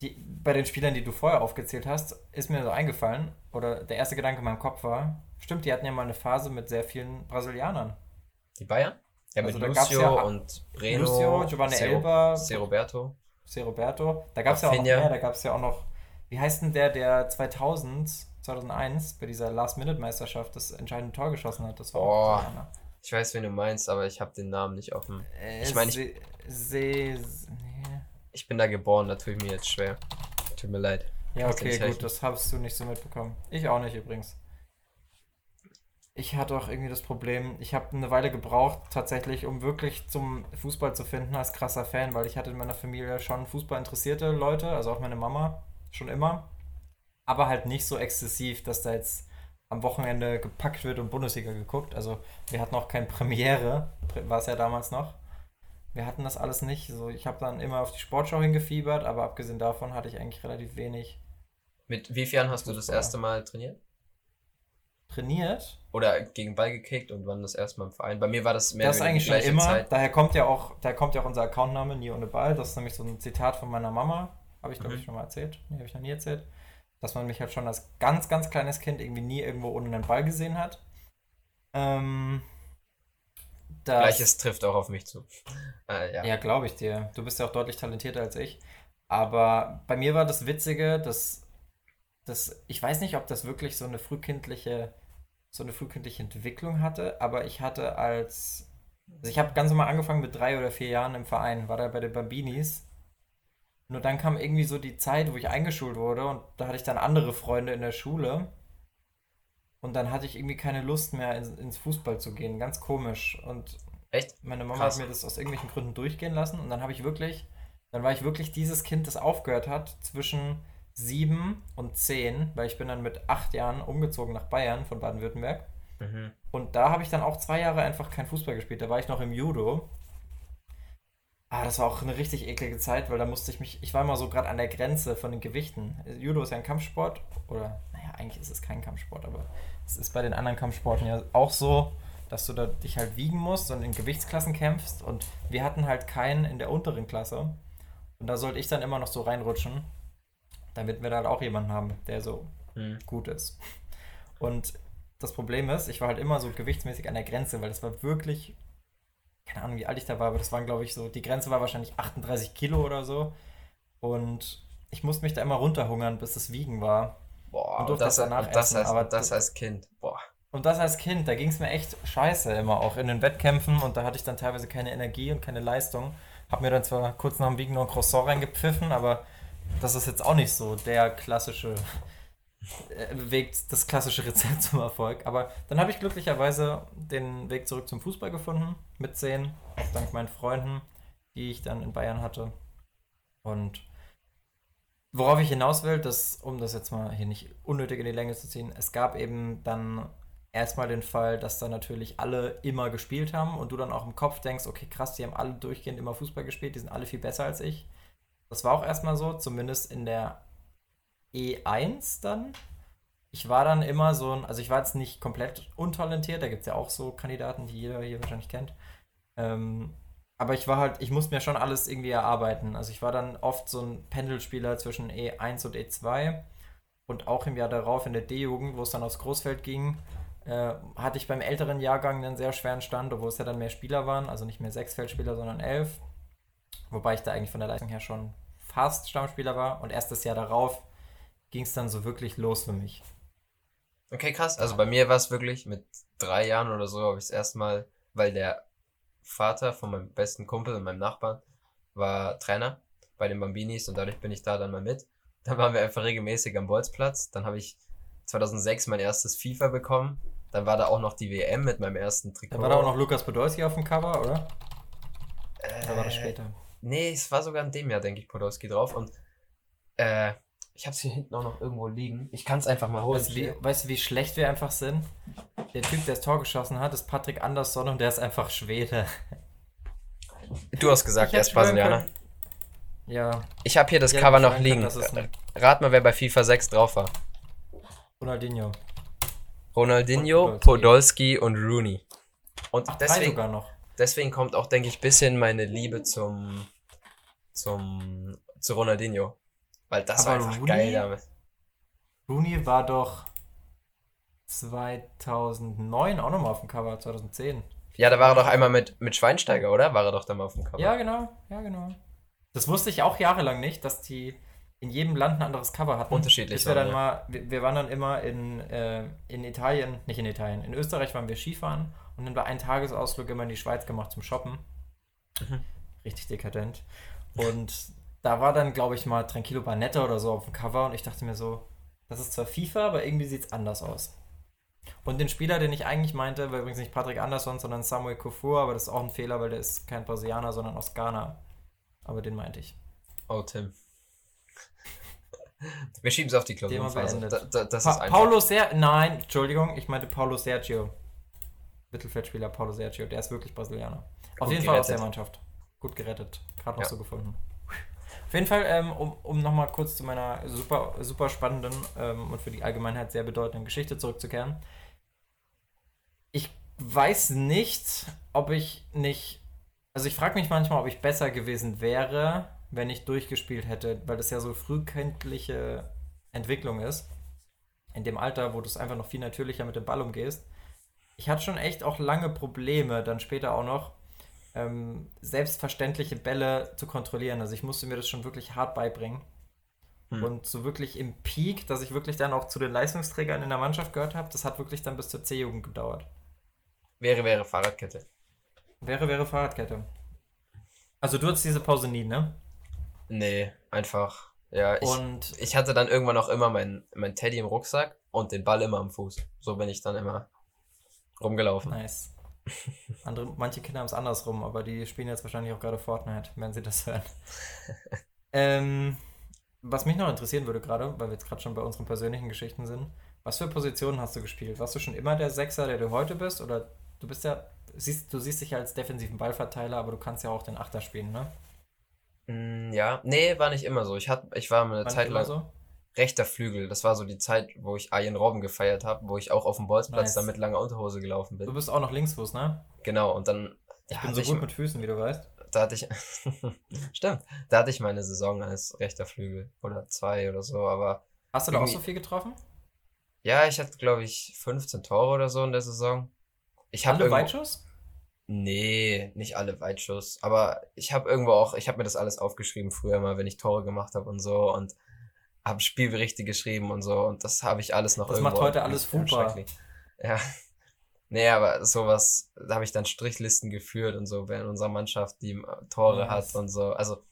Die, bei den Spielern, die du vorher aufgezählt hast, ist mir so eingefallen, oder der erste Gedanke in meinem Kopf war, stimmt, die hatten ja mal eine Phase mit sehr vielen Brasilianern. Die Bayern? Ja, mit also Lucio ja und Breno, Lucio, Giovanni Elba, C. Roberto. C. Roberto. Da gab es ja auch noch mehr, da gab es ja auch noch, wie heißt denn der, der 2000, 2001 bei dieser Last-Minute-Meisterschaft das entscheidende Tor geschossen hat? Das war oh, auch Ich weiß, wen du meinst, aber ich habe den Namen nicht offen. Äh, ich meine, ich, nee. ich bin da geboren, da tue ich mir jetzt schwer. Tut mir leid. Ja, okay, gut, das hast du nicht so mitbekommen. Ich auch nicht übrigens ich hatte auch irgendwie das Problem, ich habe eine Weile gebraucht, tatsächlich, um wirklich zum Fußball zu finden als krasser Fan, weil ich hatte in meiner Familie schon Fußball interessierte Leute, also auch meine Mama schon immer, aber halt nicht so exzessiv, dass da jetzt am Wochenende gepackt wird und Bundesliga geguckt. Also wir hatten auch keine Premiere, war es ja damals noch. Wir hatten das alles nicht. So, ich habe dann immer auf die Sportschau hingefiebert, aber abgesehen davon hatte ich eigentlich relativ wenig. Mit wie vielen hast du das erste Mal trainiert? Trainiert. Oder gegen Ball gekickt und wann das erste Mal im Verein. Bei mir war das mehr Das ist eigentlich schon immer. Zeit. Daher kommt ja auch, daher kommt ja auch unser Accountname Nie ohne Ball. Das ist nämlich so ein Zitat von meiner Mama. Habe ich, glaube mhm. ich, schon mal erzählt. Nee, habe ich noch nie erzählt. Dass man mich halt schon als ganz, ganz kleines Kind irgendwie nie irgendwo ohne einen Ball gesehen hat. Ähm, Gleiches trifft auch auf mich zu. Äh, ja, ja glaube ich dir. Du bist ja auch deutlich talentierter als ich. Aber bei mir war das Witzige, dass das, ich weiß nicht, ob das wirklich so eine frühkindliche, so eine frühkindliche Entwicklung hatte, aber ich hatte als, also ich habe ganz normal angefangen mit drei oder vier Jahren im Verein, war da bei den Bambinis. Nur dann kam irgendwie so die Zeit, wo ich eingeschult wurde und da hatte ich dann andere Freunde in der Schule. Und dann hatte ich irgendwie keine Lust mehr ins, ins Fußball zu gehen. Ganz komisch. Und Echt? meine Mama Krass. hat mir das aus irgendwelchen Gründen durchgehen lassen. Und dann habe ich wirklich, dann war ich wirklich dieses Kind, das aufgehört hat zwischen sieben und zehn, weil ich bin dann mit acht Jahren umgezogen nach Bayern von Baden-Württemberg. Mhm. Und da habe ich dann auch zwei Jahre einfach kein Fußball gespielt. Da war ich noch im Judo. Ah, das war auch eine richtig eklige Zeit, weil da musste ich mich, ich war immer so gerade an der Grenze von den Gewichten. Judo ist ja ein Kampfsport, oder, naja, eigentlich ist es kein Kampfsport, aber es ist bei den anderen Kampfsporten ja auch so, dass du da dich halt wiegen musst und in Gewichtsklassen kämpfst. Und wir hatten halt keinen in der unteren Klasse. Und da sollte ich dann immer noch so reinrutschen damit wir da halt auch jemanden haben, der so mhm. gut ist. Und das Problem ist, ich war halt immer so gewichtsmäßig an der Grenze, weil das war wirklich, keine Ahnung, wie alt ich da war, aber das waren, glaube ich, so, die Grenze war wahrscheinlich 38 Kilo oder so. Und ich musste mich da immer runterhungern, bis das Wiegen war. Boah, und, und das, das danach das, essen, heißt, aber das als Kind, boah. Und das als Kind, da ging es mir echt scheiße immer, auch in den Wettkämpfen. Und da hatte ich dann teilweise keine Energie und keine Leistung. Hab mir dann zwar kurz nach dem Wiegen noch ein Croissant reingepfiffen, aber das ist jetzt auch nicht so der klassische äh, Weg, das klassische Rezept zum Erfolg. Aber dann habe ich glücklicherweise den Weg zurück zum Fußball gefunden, mit 10, auch dank meinen Freunden, die ich dann in Bayern hatte. Und worauf ich hinaus will, dass, um das jetzt mal hier nicht unnötig in die Länge zu ziehen, es gab eben dann erstmal den Fall, dass da natürlich alle immer gespielt haben und du dann auch im Kopf denkst, okay, krass, die haben alle durchgehend immer Fußball gespielt, die sind alle viel besser als ich. Das war auch erstmal so, zumindest in der E1 dann. Ich war dann immer so ein, also ich war jetzt nicht komplett untalentiert, da gibt es ja auch so Kandidaten, die jeder hier wahrscheinlich kennt. Ähm, aber ich war halt, ich musste mir schon alles irgendwie erarbeiten. Also ich war dann oft so ein Pendelspieler zwischen E1 und E2 und auch im Jahr darauf in der D-Jugend, wo es dann aufs Großfeld ging, äh, hatte ich beim älteren Jahrgang einen sehr schweren Stand, obwohl es ja dann mehr Spieler waren, also nicht mehr sechs Feldspieler, sondern elf. Wobei ich da eigentlich von der Leistung her schon fast Stammspieler war. Und erst das Jahr darauf ging es dann so wirklich los für mich. Okay, krass. Also bei mir war es wirklich mit drei Jahren oder so, habe ich es erstmal, weil der Vater von meinem besten Kumpel und meinem Nachbarn war Trainer bei den Bambinis und dadurch bin ich da dann mal mit. Dann waren wir einfach regelmäßig am Bolzplatz. Dann habe ich 2006 mein erstes FIFA bekommen. Dann war da auch noch die WM mit meinem ersten Trikot. Da war da auch noch Lukas Podolski auf dem Cover, oder? Äh, oder war das später? Nee, es war sogar in dem Jahr, denke ich, Podolski drauf. Und äh, ich habe es hier hinten auch noch irgendwo liegen. Ich kann es einfach mal holen. Weißt du, wie, weißt du, wie schlecht wir einfach sind? Der Typ, der das Tor geschossen hat, ist Patrick Andersson und der ist einfach Schwede. Du hast gesagt, er ist Brasilianer. Ja. Ich habe hier das Cover noch liegen. Können, Rat mal, wer bei FIFA 6 drauf war. Ronaldinho. Ronaldinho, Podolski. Podolski und Rooney. Und Ach, deswegen, sogar noch. deswegen kommt auch, denke ich, ein bisschen meine Liebe zum, zum, zu Ronaldinho. Weil das Aber war einfach Rooney- geil damit. Rooney war doch 2009 auch nochmal auf dem Cover, 2010. Ja, da war er doch einmal mit, mit Schweinsteiger, oder? War er doch dann mal auf dem Cover. Ja, genau, ja, genau. Das wusste ich auch jahrelang nicht, dass die in jedem Land ein anderes Cover hatten. Unterschiedlich Bis wir dann waren, mal, wir, wir waren dann immer in, äh, in Italien, nicht in Italien, in Österreich waren wir Skifahren und dann war ein Tagesausflug immer in die Schweiz gemacht zum Shoppen. Mhm. Richtig dekadent. Und da war dann, glaube ich, mal Tranquillo Barnetta oder so auf dem Cover und ich dachte mir so, das ist zwar FIFA, aber irgendwie sieht es anders aus. Und den Spieler, den ich eigentlich meinte, war übrigens nicht Patrick Anderson, sondern Samuel Kofur, aber das ist auch ein Fehler, weil der ist kein Brasilianer, sondern aus Ghana. Aber den meinte ich. Oh, Tim. Wir schieben es auf die Klausurphase. beendet. Da, da, das Pa ist einfach. Paulo Ser Nein, Entschuldigung, ich meinte Paulo Sergio. Mittelfeldspieler Paulo Sergio, der ist wirklich Brasilianer. Auf Gut jeden Fall aus gerettet. der Mannschaft. Gut gerettet. Gerade noch Ja. so gefunden. Auf jeden Fall, ähm, um, um nochmal kurz zu meiner super, super spannenden ähm, und für die Allgemeinheit sehr bedeutenden Geschichte zurückzukehren. Ich weiß nicht, ob ich nicht. Also ich frage mich manchmal, ob ich besser gewesen wäre, wenn ich durchgespielt hätte, weil das ja so frühkindliche Entwicklung ist. In dem Alter, wo du es einfach noch viel natürlicher mit dem Ball umgehst. Ich hatte schon echt auch lange Probleme, dann später auch noch, ähm, selbstverständliche Bälle zu kontrollieren. Also ich musste mir das schon wirklich hart beibringen. Hm. Und so wirklich im Peak, dass ich wirklich dann auch zu den Leistungsträgern in der Mannschaft gehört habe, das hat wirklich dann bis zur C-Jugend gedauert. Wäre, wäre Fahrradkette. Wäre, wäre Fahrradkette. Also du hattest diese Pause nie, ne? Nee, einfach. Ja, ich, Und ich hatte dann irgendwann auch immer mein, mein Teddy im Rucksack und den Ball immer am Fuß. So bin ich dann immer rumgelaufen. nice. Andere, manche Kinder haben es andersrum, aber die spielen jetzt wahrscheinlich auch gerade Fortnite, wenn sie das hören. ähm, was mich noch interessieren würde gerade, weil wir jetzt gerade schon bei unseren persönlichen Geschichten sind, was für Positionen hast du gespielt? Warst du schon immer der Sechser, der du heute bist? Oder du bist ja, siehst, du siehst dich ja als defensiven Ballverteiler, aber du kannst ja auch den Achter spielen, ne? Mm, ja, nee, war nicht immer so. Ich, hat, ich war eine War Zeit lang so? Rechter Flügel. Das war so die Zeit, wo ich Arjen Robben gefeiert habe, wo ich auch auf dem Bolzplatz Nice. dann mit langer Unterhose gelaufen Du bin. bist auch noch Linksfuß, ne? Genau, und dann Ich ja, bin so ich, gut mit Füßen, wie du weißt. da hatte ich, stimmt, da hatte ich meine Saison als rechter Flügel oder zwei oder so, aber Hast du da auch so viel getroffen? ja, ich hatte glaube ich 15 Tore oder so in der Saison. Ich habe Alle irgendwo, Weitschuss? nee, nicht alle Weitschuss, aber ich habe irgendwo auch, ich habe mir das alles aufgeschrieben früher mal, wenn ich Tore gemacht habe und so und habe Spielberichte geschrieben und so und das habe ich alles noch Das irgendwo. macht heute alles Fupa. schrecklich. Ja. Nee, aber sowas, da habe ich dann Strichlisten geführt und so, wer in unserer Mannschaft die Tore Ja, hat das- und so. Also,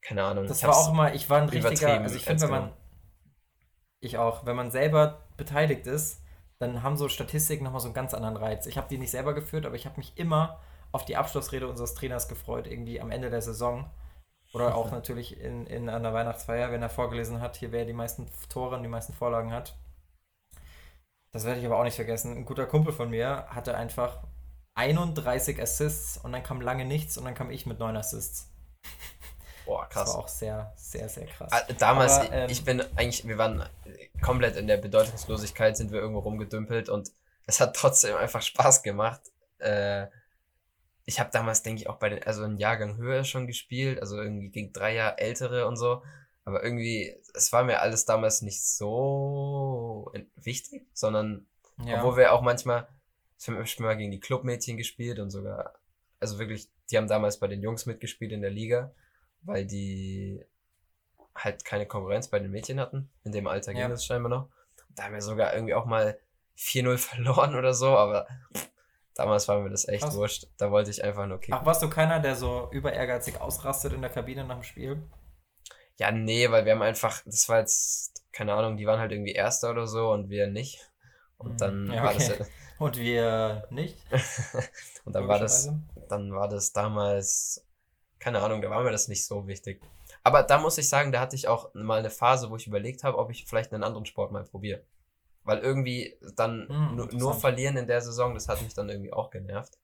keine Ahnung. Das war auch mal, ich war ein richtiger, also ich finde, wenn man, ich auch, wenn man selber beteiligt ist, dann haben so Statistiken nochmal so einen ganz anderen Reiz. Ich habe die nicht selber geführt, aber ich habe mich immer auf die Abschlussrede unseres Trainers gefreut, irgendwie am Ende der Saison. Oder auch natürlich in, in einer Weihnachtsfeier, wenn er vorgelesen hat, hier wer die meisten Tore und die meisten Vorlagen hat. Das werde ich aber auch nicht vergessen. Ein guter Kumpel von mir hatte einfach 31 Assists und dann kam lange nichts und dann kam ich mit 9 Assists. Boah, Das krass. war auch sehr, sehr, sehr krass. Ah, Damals, Aber, ähm, ich bin eigentlich, wir waren komplett in der Bedeutungslosigkeit, sind wir irgendwo rumgedümpelt und es hat trotzdem einfach Spaß gemacht. Äh, ich habe damals, denke ich, auch bei den, also einen Jahrgang höher schon gespielt, also irgendwie gegen drei Jahre ältere und so. Aber irgendwie, es war mir alles damals nicht so wichtig, sondern Ja. obwohl wir auch manchmal, wir haben schon mal gegen die Clubmädchen gespielt und sogar, also wirklich, die haben damals bei den Jungs mitgespielt in der Liga, weil die halt keine Konkurrenz bei den Mädchen hatten. In dem Alter ging Ja. das scheinbar noch. Da haben wir sogar irgendwie auch mal 4-0 verloren oder so, aber damals war mir das echt Krass. wurscht. Da wollte ich einfach nur kicken. Ach, warst du keiner, der so über ehrgeizig ausrastet in der Kabine nach dem Spiel? Ja, nee, weil wir haben einfach, das war jetzt, keine Ahnung, die waren halt irgendwie Erster oder so und wir nicht. Und dann Ja, war das okay. Und wir nicht? und dann war das, dann war das damals, keine Ahnung, da war mir das nicht so wichtig. Aber da muss ich sagen, da hatte ich auch mal eine Phase, wo ich überlegt habe, ob ich vielleicht einen anderen Sport mal probiere. Weil irgendwie dann Hm, nur, verlieren in der Saison, das hat mich dann irgendwie auch genervt.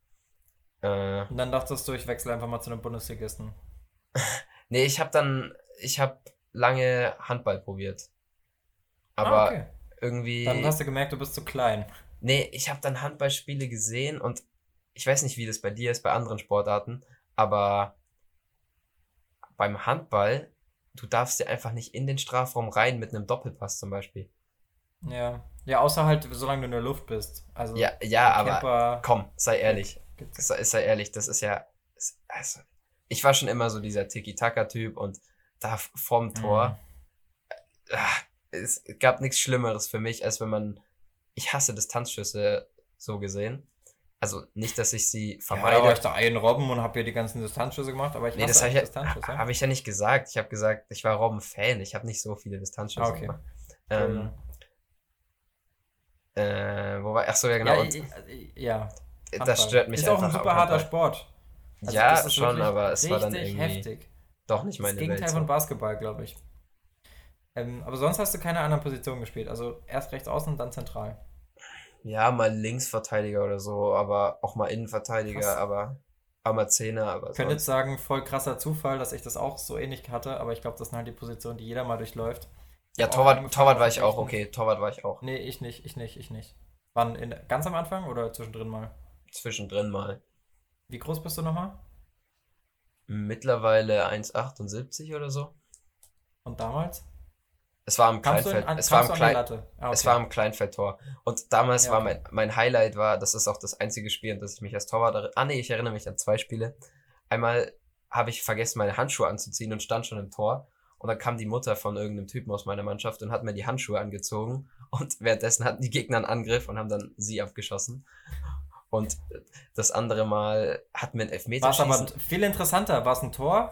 Äh, Und dann dachtest du, ich wechsle einfach mal zu einem Bundesligisten. nee, ich habe dann, ich habe lange Handball probiert. Aber ah, okay. irgendwie. Dann hast du gemerkt, du bist zu klein. Nee, ich habe dann Handballspiele gesehen und ich weiß nicht, wie das bei dir ist, bei anderen Sportarten, aber beim Handball, du darfst ja einfach nicht in den Strafraum rein mit einem Doppelpass zum Beispiel. Ja. Ja, außer halt, solange du in der Luft bist. Also, Ja, ja, aber Camper komm, sei ehrlich, sei, sei ehrlich, das ist ja, also, ich war schon immer so dieser Tiki-Taka-Typ und da vorm Tor, Mhm. es gab nichts Schlimmeres für mich, als wenn man, ich hasse Distanzschüsse so gesehen. Also nicht, dass ich sie Ja, vermeide. da war ich da einrobben und hab hier die ganzen Distanzschüsse gemacht, aber ich Nee, das habe ich, ja, Distanzschüsse. hab ich ja nicht gesagt. Ich habe gesagt, ich war Robben-Fan. Ich habe nicht so viele Distanzschüsse Ah, okay. gemacht. Ähm, äh, wo war, ach so, ja genau. ja, und ja. das Handball. stört mich Ist auch einfach. ein super harter. Sport. Also ja, das ist schon, aber es war dann irgendwie heftig. doch nicht Das meine Gegenteil Welt. von. Basketball, glaube ich. Ähm, aber sonst hast du keine anderen Positionen gespielt. Also erst rechts außen und dann zentral. Ja, mal Linksverteidiger oder so, aber auch mal Innenverteidiger, Krass. aber auch mal Zehner, aber Ich könnte jetzt sagen, voll krasser Zufall, dass ich das auch so ähnlich hatte, aber ich glaube, das sind halt die Positionen, die jeder mal durchläuft. Ja, Torwart, Torwart war ich auch, okay, Torwart war ich auch. Nee, ich nicht, ich nicht, ich nicht. Wann? In, ganz am Anfang oder zwischendrin mal? Zwischendrin mal. Wie groß bist du nochmal? Mittlerweile 1,78 oder so. Und damals? Es war am in, Kleinfeld. an, es war am Klein? Ah, Es okay. war am Kleinfeldtor. Und damals Ja, war okay. mein, mein Highlight war, das ist auch das einzige Spiel, an das ich mich als Torwart erinnere. Ah nee, ich erinnere mich an zwei Spiele. Einmal habe ich vergessen, meine Handschuhe anzuziehen und stand schon im Tor. Und dann kam die Mutter von irgendeinem Typen aus meiner Mannschaft und hat mir die Handschuhe angezogen. Und währenddessen hatten die Gegner einen Angriff und haben dann sie abgeschossen. Und das andere Mal hatten wir ein War es aber viel interessanter. War es ein Tor?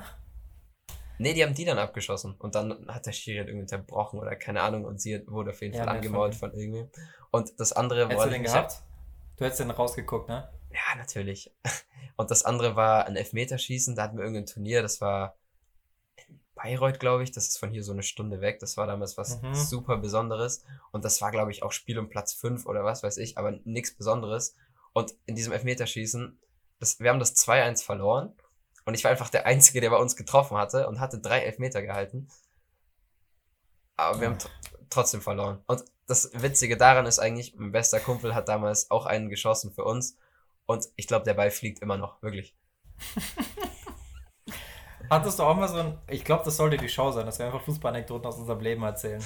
Nee, die haben die dann abgeschossen. Und dann hat der Schiri irgendwie unterbrochen oder keine Ahnung. Und sie wurde auf jeden Ja, Fall angemault ihm. von irgendwem. Und das andere Hättest wollte du ich den gehabt? Du hättest den rausgeguckt, ne? Ja, natürlich. Und das andere war ein Elfmeterschießen. Da hatten wir irgendein Turnier. Das war Bayreuth, glaube ich. Das ist von hier so eine Stunde weg. Das war damals was Mhm. super Besonderes. Und das war, glaube ich, auch Spiel um Platz 5 oder was weiß ich. Aber nichts Besonderes. Und in diesem Elfmeterschießen, das, wir haben das 2-1 verloren. Und ich war einfach der Einzige, der bei uns getroffen hatte und hatte drei Elfmeter gehalten. Aber wir haben tr trotzdem verloren. Und das Witzige daran ist eigentlich, mein bester Kumpel hat damals auch einen geschossen für uns. Und ich glaube, der Ball fliegt immer noch, wirklich. Hattest du auch mal so ein. Ich glaube, das sollte die Show sein, dass wir einfach Fußballanekdoten aus unserem Leben erzählen.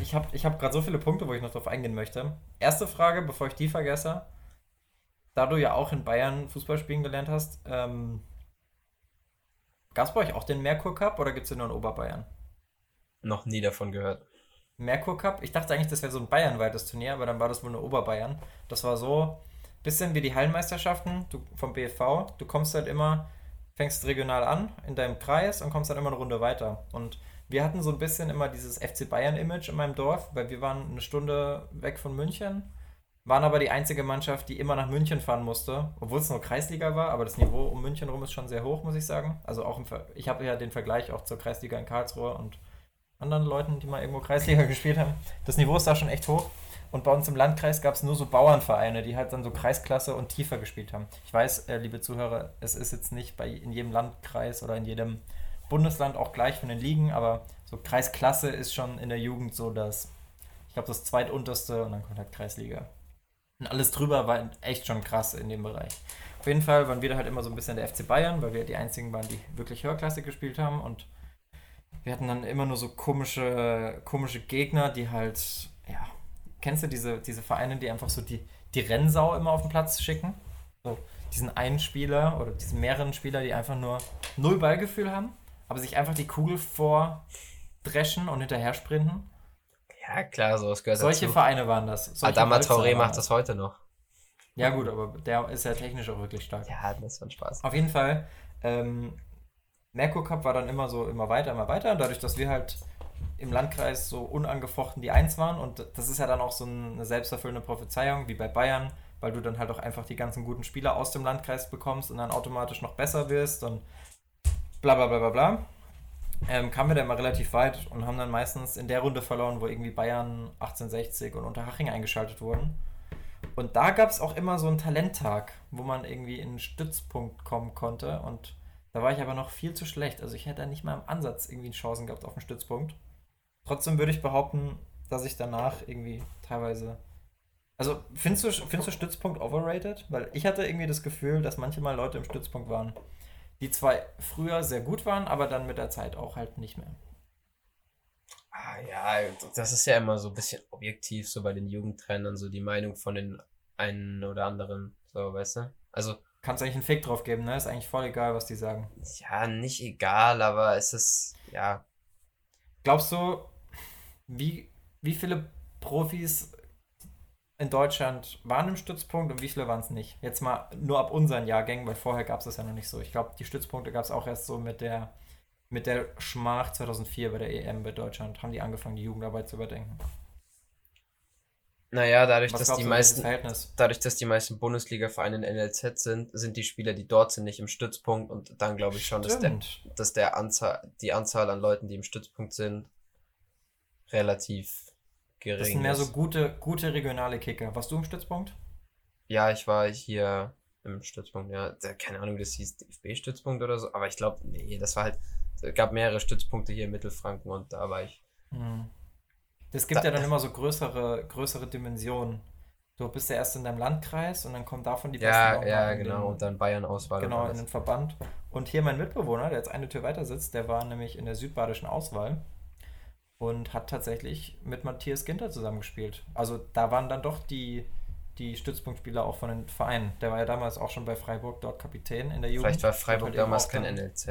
Ich habe ich hab gerade so viele Punkte, wo ich noch drauf eingehen möchte. Erste Frage, bevor ich die vergesse. Da du ja auch in Bayern Fußball spielen gelernt hast, ähm, gab es bei euch auch den Merkur Cup oder gibt es den nur in Oberbayern? Noch nie davon gehört. Merkur Cup. Ich dachte eigentlich, das wäre so ein bayernweites Turnier, aber dann war das wohl eine Oberbayern. Das war so ein bisschen wie die Hallenmeisterschaften du, vom BFV. Du kommst halt immer, fängst regional an in deinem Kreis und kommst dann immer eine Runde weiter. Und wir hatten so ein bisschen immer dieses FC Bayern-Image in meinem Dorf, weil wir waren eine Stunde weg von München, waren aber die einzige Mannschaft, die immer nach München fahren musste, obwohl es nur Kreisliga war, aber das Niveau um München rum ist schon sehr hoch, muss ich sagen. Also auch ich habe ja den Vergleich auch zur Kreisliga in Karlsruhe und anderen Leuten, die mal irgendwo Kreisliga gespielt haben. Das Niveau ist da schon echt hoch. Und bei uns im Landkreis gab es nur so Bauernvereine, die halt dann so Kreisklasse und tiefer gespielt haben. Ich weiß, äh, liebe Zuhörer, es ist jetzt nicht bei in jedem Landkreis oder in jedem Bundesland auch gleich von den Ligen, aber so Kreisklasse ist schon in der Jugend so das, ich glaube, das zweitunterste und dann kommt halt Kreisliga. Und alles drüber war echt schon krass in dem Bereich. Auf jeden Fall waren wir da halt immer so ein bisschen der FC Bayern, weil wir die einzigen waren, die wirklich Höherklasse gespielt haben und wir hatten dann immer nur so komische, komische Gegner, die halt, ja, kennst du diese, diese Vereine, die einfach so die, die Rennsau immer auf den Platz schicken? So diesen einen Spieler oder diesen mehreren Spieler, die einfach nur null Ballgefühl haben, aber sich einfach die Kugel vordreschen und hinterher sprinten. Ja, klar, sowas gehört Solche dazu. Vereine waren das. Solche Adama Traoré macht das heute noch. Ja, gut, aber der ist ja technisch auch wirklich stark. Ja, das war ein Spaß. Auf jeden Fall, ähm, Merkur Cup war dann immer so, immer weiter, immer weiter. Dadurch, dass wir halt im Landkreis so unangefochten die Eins waren und das ist ja dann auch so eine selbsterfüllende Prophezeiung, wie bei Bayern, weil du dann halt auch einfach die ganzen guten Spieler aus dem Landkreis bekommst und dann automatisch noch besser wirst und bla bla bla bla bla. Ähm, kamen wir da immer relativ weit und haben dann meistens in der Runde verloren, wo irgendwie Bayern 1860 und Unterhaching eingeschaltet wurden. Und da gab es auch immer so einen Talenttag, wo man irgendwie in einen Stützpunkt kommen konnte. Und da war ich aber noch viel zu schlecht. Also ich hätte da nicht mal im Ansatz irgendwie Chancen gehabt auf einen Stützpunkt. Trotzdem würde ich behaupten, dass ich danach irgendwie teilweise. Also findest du, findest du Stützpunkt overrated? Weil ich hatte irgendwie das Gefühl, dass manchmal Leute im Stützpunkt waren, die zwar früher sehr gut waren, aber dann mit der Zeit auch halt nicht mehr. Ah, ja, das ist ja immer so ein bisschen objektiv, so bei den Jugendtrainern, so die Meinung von den einen oder anderen, so, weißt du? Also, Kannst eigentlich einen Fick drauf geben, ne? Ist eigentlich voll egal, was die sagen. ja, nicht egal, aber es ist, ja, Glaubst du, wie, wie viele Profis in Deutschland waren im Stützpunkt und wie viele waren es nicht? Jetzt mal nur ab unseren Jahrgängen, weil vorher gab es das ja noch nicht so. Ich glaube, die Stützpunkte gab es auch erst so mit der, mit der Schmach 2004 bei der EM bei Deutschland. Haben die angefangen, die Jugendarbeit zu überdenken. naja, dadurch, Was dass die meisten, dadurch, dass die meisten Bundesliga-Vereine in NLZ sind, sind die Spieler, die dort sind, nicht im Stützpunkt und dann glaube ich schon, dass der, Stimmt. dass der Anzahl, die Anzahl an Leuten, die im Stützpunkt sind, relativ gering Das sind mehr ist. so gute, gute regionale Kicker. Warst du im Stützpunkt? Ja, ich war hier im Stützpunkt, ja. Keine Ahnung, das hieß DFB-Stützpunkt oder so, aber ich glaube, nee, das war halt, es gab mehrere Stützpunkte hier in Mittelfranken und da war ich. Hm. Das gibt Da- ja dann immer so größere, größere Dimensionen. Du bist ja erst in deinem Landkreis und dann kommen davon die Ja, besten ja, in genau, den- und dann Bayern-Auswahl. Genau, in den Verband. Und hier mein Mitbewohner, der jetzt eine Tür weiter sitzt, der war nämlich in der südbadischen Auswahl und hat tatsächlich mit Matthias Ginter zusammengespielt. Also da waren dann doch die, die Stützpunktspieler auch von den Vereinen. Der war ja damals auch schon bei Freiburg dort Kapitän in der Jugend. Vielleicht war Freiburg halt damals kein NLZ.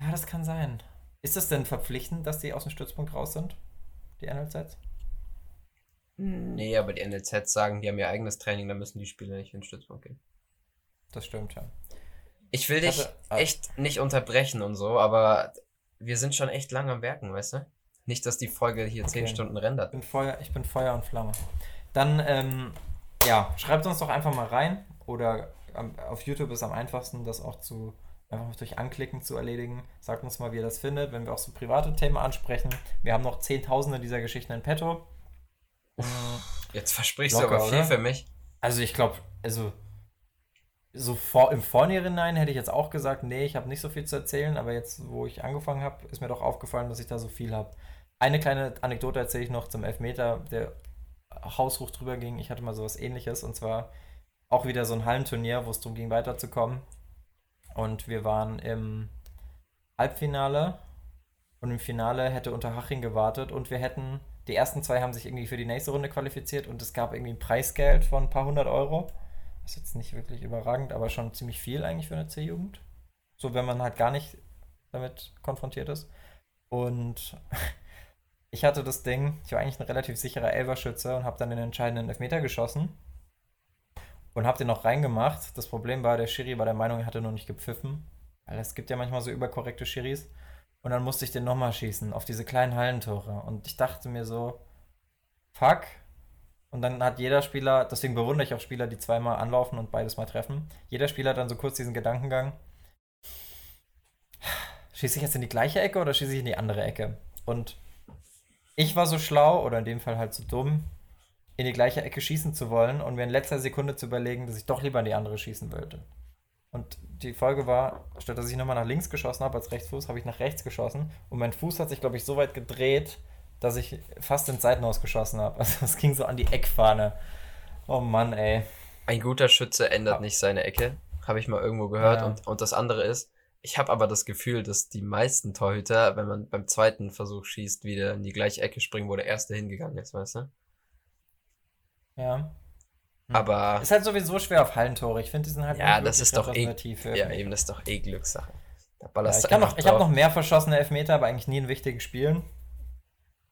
Ja, das kann sein. Ist das denn verpflichtend, dass die aus dem Stützpunkt raus sind? Die NLZs? Nee, aber die NLZ sagen, die haben ihr eigenes Training, da müssen die Spieler nicht in den Stützpunkt gehen. Das stimmt, ja. Ich will Ich dich hatte- ah. echt nicht unterbrechen und so, aber wir sind schon echt lang am Werken, weißt du? Nicht, dass die Folge hier zehn Okay. Stunden Ich rendert. bin Feuer, ich bin Feuer und Flamme. Dann, ähm, ja, schreibt uns doch einfach mal rein. Oder am- auf YouTube ist am einfachsten, das auch zu einfach durch Anklicken zu erledigen. Sagt uns mal, wie ihr das findet, wenn wir auch so private Themen ansprechen. Wir haben noch Zehntausende dieser Geschichten in petto. Mm, Jetzt versprichst Locker, du aber viel oder? für mich. Also ich glaube, also so vor, im Vornherein hätte ich jetzt auch gesagt, nee, ich habe nicht so viel zu erzählen, aber jetzt, wo ich angefangen habe, ist mir doch aufgefallen, dass ich da so viel habe. Eine kleine Anekdote erzähle ich noch zum Elfmeter, der haushoch drüber ging. Ich hatte mal sowas ähnliches und zwar auch wieder so ein Hallenturnier, wo es darum ging, weiterzukommen. Und wir waren im Halbfinale und im Finale hätte Unterhaching gewartet und wir hätten, die ersten zwei haben sich irgendwie für die nächste Runde qualifiziert und es gab irgendwie ein Preisgeld von ein paar hundert Euro. Ist jetzt nicht wirklich überragend, aber schon ziemlich viel eigentlich für eine C-Jugend. So, wenn man halt gar nicht damit konfrontiert ist. Und ich hatte das Ding, ich war eigentlich ein relativ sicherer Elverschütze und habe dann den entscheidenden Elfmeter geschossen und habe den noch reingemacht. Das Problem war, der Schiri war der Meinung, er hatte noch nicht gepfiffen, weil es gibt ja manchmal so überkorrekte Schiris. Und dann musste ich den nochmal schießen auf diese kleinen Hallentore. Und ich dachte mir so, fuck. Und dann hat jeder Spieler, deswegen bewundere ich auch Spieler, die zweimal anlaufen und beides mal treffen. Jeder Spieler hat dann so kurz diesen Gedankengang, schieße ich jetzt in die gleiche Ecke oder schieße ich in die andere Ecke? Und ich war so schlau, oder in dem Fall halt so dumm, in die gleiche Ecke schießen zu wollen und mir in letzter Sekunde zu überlegen, dass ich doch lieber in die andere schießen wollte. Und die Folge war, statt dass ich nochmal nach links geschossen habe als Rechtsfuß, habe ich nach rechts geschossen. Und mein Fuß hat sich, glaube ich, so weit gedreht, dass ich fast ins Seitenhaus geschossen habe. Also es ging so an die Eckfahne. Oh Mann, ey. Ein guter Schütze ändert nicht seine Ecke, habe ich mal irgendwo gehört. Ja. Und, und das andere ist, ich habe aber das Gefühl, dass die meisten Torhüter, wenn man beim zweiten Versuch schießt, wieder in die gleiche Ecke springen, wo der erste hingegangen ist, weißt du? Ja. Hm. Aber Ist halt sowieso schwer auf Hallentore. Ich finde, die sind halt ja, das ist doch eh, ja, eben, das ist doch eh Glückssache. Da Ja, ich du kann einfach noch, ich habe noch mehr verschossene Elfmeter, aber eigentlich nie in wichtigen Spielen.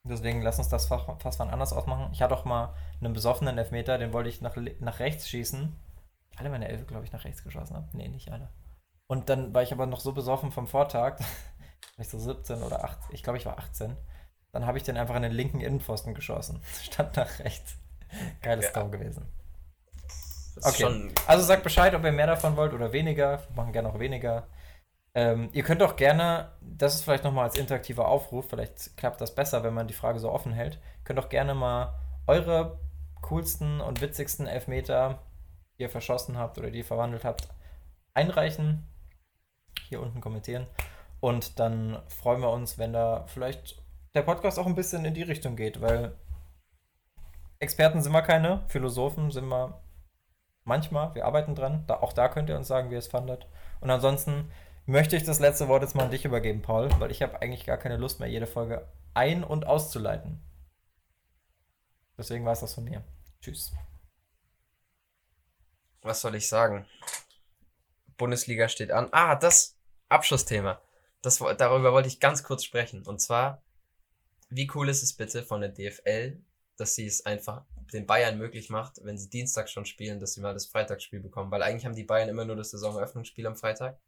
Deswegen lass uns das fast, fast wann anders ausmachen. Ich hatte auch mal einen besoffenen Elfmeter, den wollte ich nach, nach rechts schießen. Alle meine Elfe, glaube ich, nach rechts geschossen habe. Nee, nicht alle. Und dann war ich aber noch so besoffen vom Vortag, ich so 17 oder 18, ich glaube, ich war 18. Dann habe ich den einfach in den linken Innenpfosten geschossen. Stand nach rechts. Geiles Ja. Tor gewesen. Okay. Also sagt Bescheid, ob ihr mehr davon wollt oder weniger. Wir machen gerne auch weniger. Ähm, ihr könnt auch gerne, das ist vielleicht nochmal als interaktiver Aufruf, vielleicht klappt das besser, wenn man die Frage so offen hält. Könnt auch gerne mal eure coolsten und witzigsten Elfmeter, die ihr verschossen habt oder die ihr verwandelt habt, einreichen. Hier unten kommentieren. Und dann freuen wir uns, wenn da vielleicht der Podcast auch ein bisschen in die Richtung geht, weil Experten sind wir keine, Philosophen sind wir manchmal, wir arbeiten dran. Da, auch da könnt ihr uns sagen, wie ihr es fandet. Und ansonsten möchte ich das letzte Wort jetzt mal an dich übergeben, Paul, weil ich habe eigentlich gar keine Lust mehr, jede Folge ein- und auszuleiten. Deswegen war es das von mir. Tschüss. was soll ich sagen? Bundesliga steht an. Ah, das Abschlussthema. Das, darüber wollte ich ganz kurz sprechen. Und zwar, wie cool ist es bitte von der DFL, dass sie es einfach den Bayern möglich macht, wenn sie Dienstag schon spielen, dass sie mal das Freitagsspiel bekommen. Weil eigentlich haben die Bayern immer nur das Saisoneröffnungsspiel am Freitag.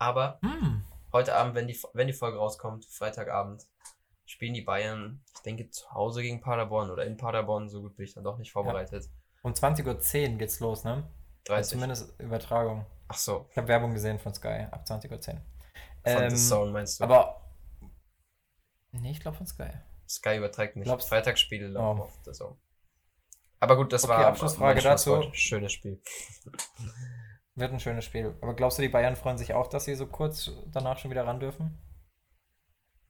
Aber Hm. heute Abend, wenn die, wenn die Folge rauskommt, Freitagabend, spielen die Bayern, ich denke, zu Hause gegen Paderborn oder in Paderborn. So gut bin ich dann doch nicht vorbereitet. Um 20.10 Uhr geht's los, ne? 30. Zumindest Übertragung. Ach so, Ich habe Werbung gesehen von Sky ab 20.10 Uhr. Ähm, Zone meinst du? Aber. Nee, ich glaube von Sky. Sky überträgt nicht. Glaubst- Freitagsspiele laufen Oh. auf der Zone. Aber gut, das Okay, war Abschlussfrage dazu. Schönes Spiel. Wird ein schönes Spiel. Aber glaubst du, die Bayern freuen sich auch, dass sie so kurz danach schon wieder ran dürfen?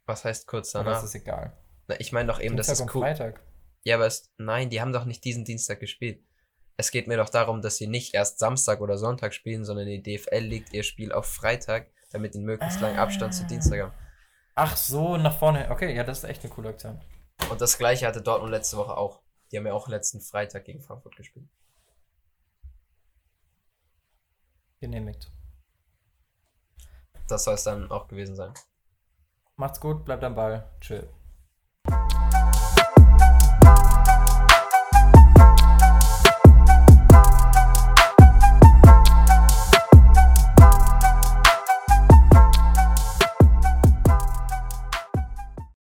Was heißt kurz Oder danach? ist es egal? Na, ich meine doch eben, das Dienstag ist und cool. Freitag. Ja, aber es, nein, die haben doch nicht diesen Dienstag gespielt. Es geht mir doch darum, dass sie nicht erst Samstag oder Sonntag spielen, sondern die DFL legt ihr Spiel auf Freitag, damit einen möglichst langen Abstand zu Ah. Dienstag haben. Ach so, nach vorne. Okay, ja, das ist echt eine coole Aktion. Und das gleiche hatte Dortmund letzte Woche auch. Die haben ja auch letzten Freitag gegen Frankfurt gespielt. Genehmigt. Das soll es dann auch gewesen sein. Macht's gut, bleibt am Ball. Tschö.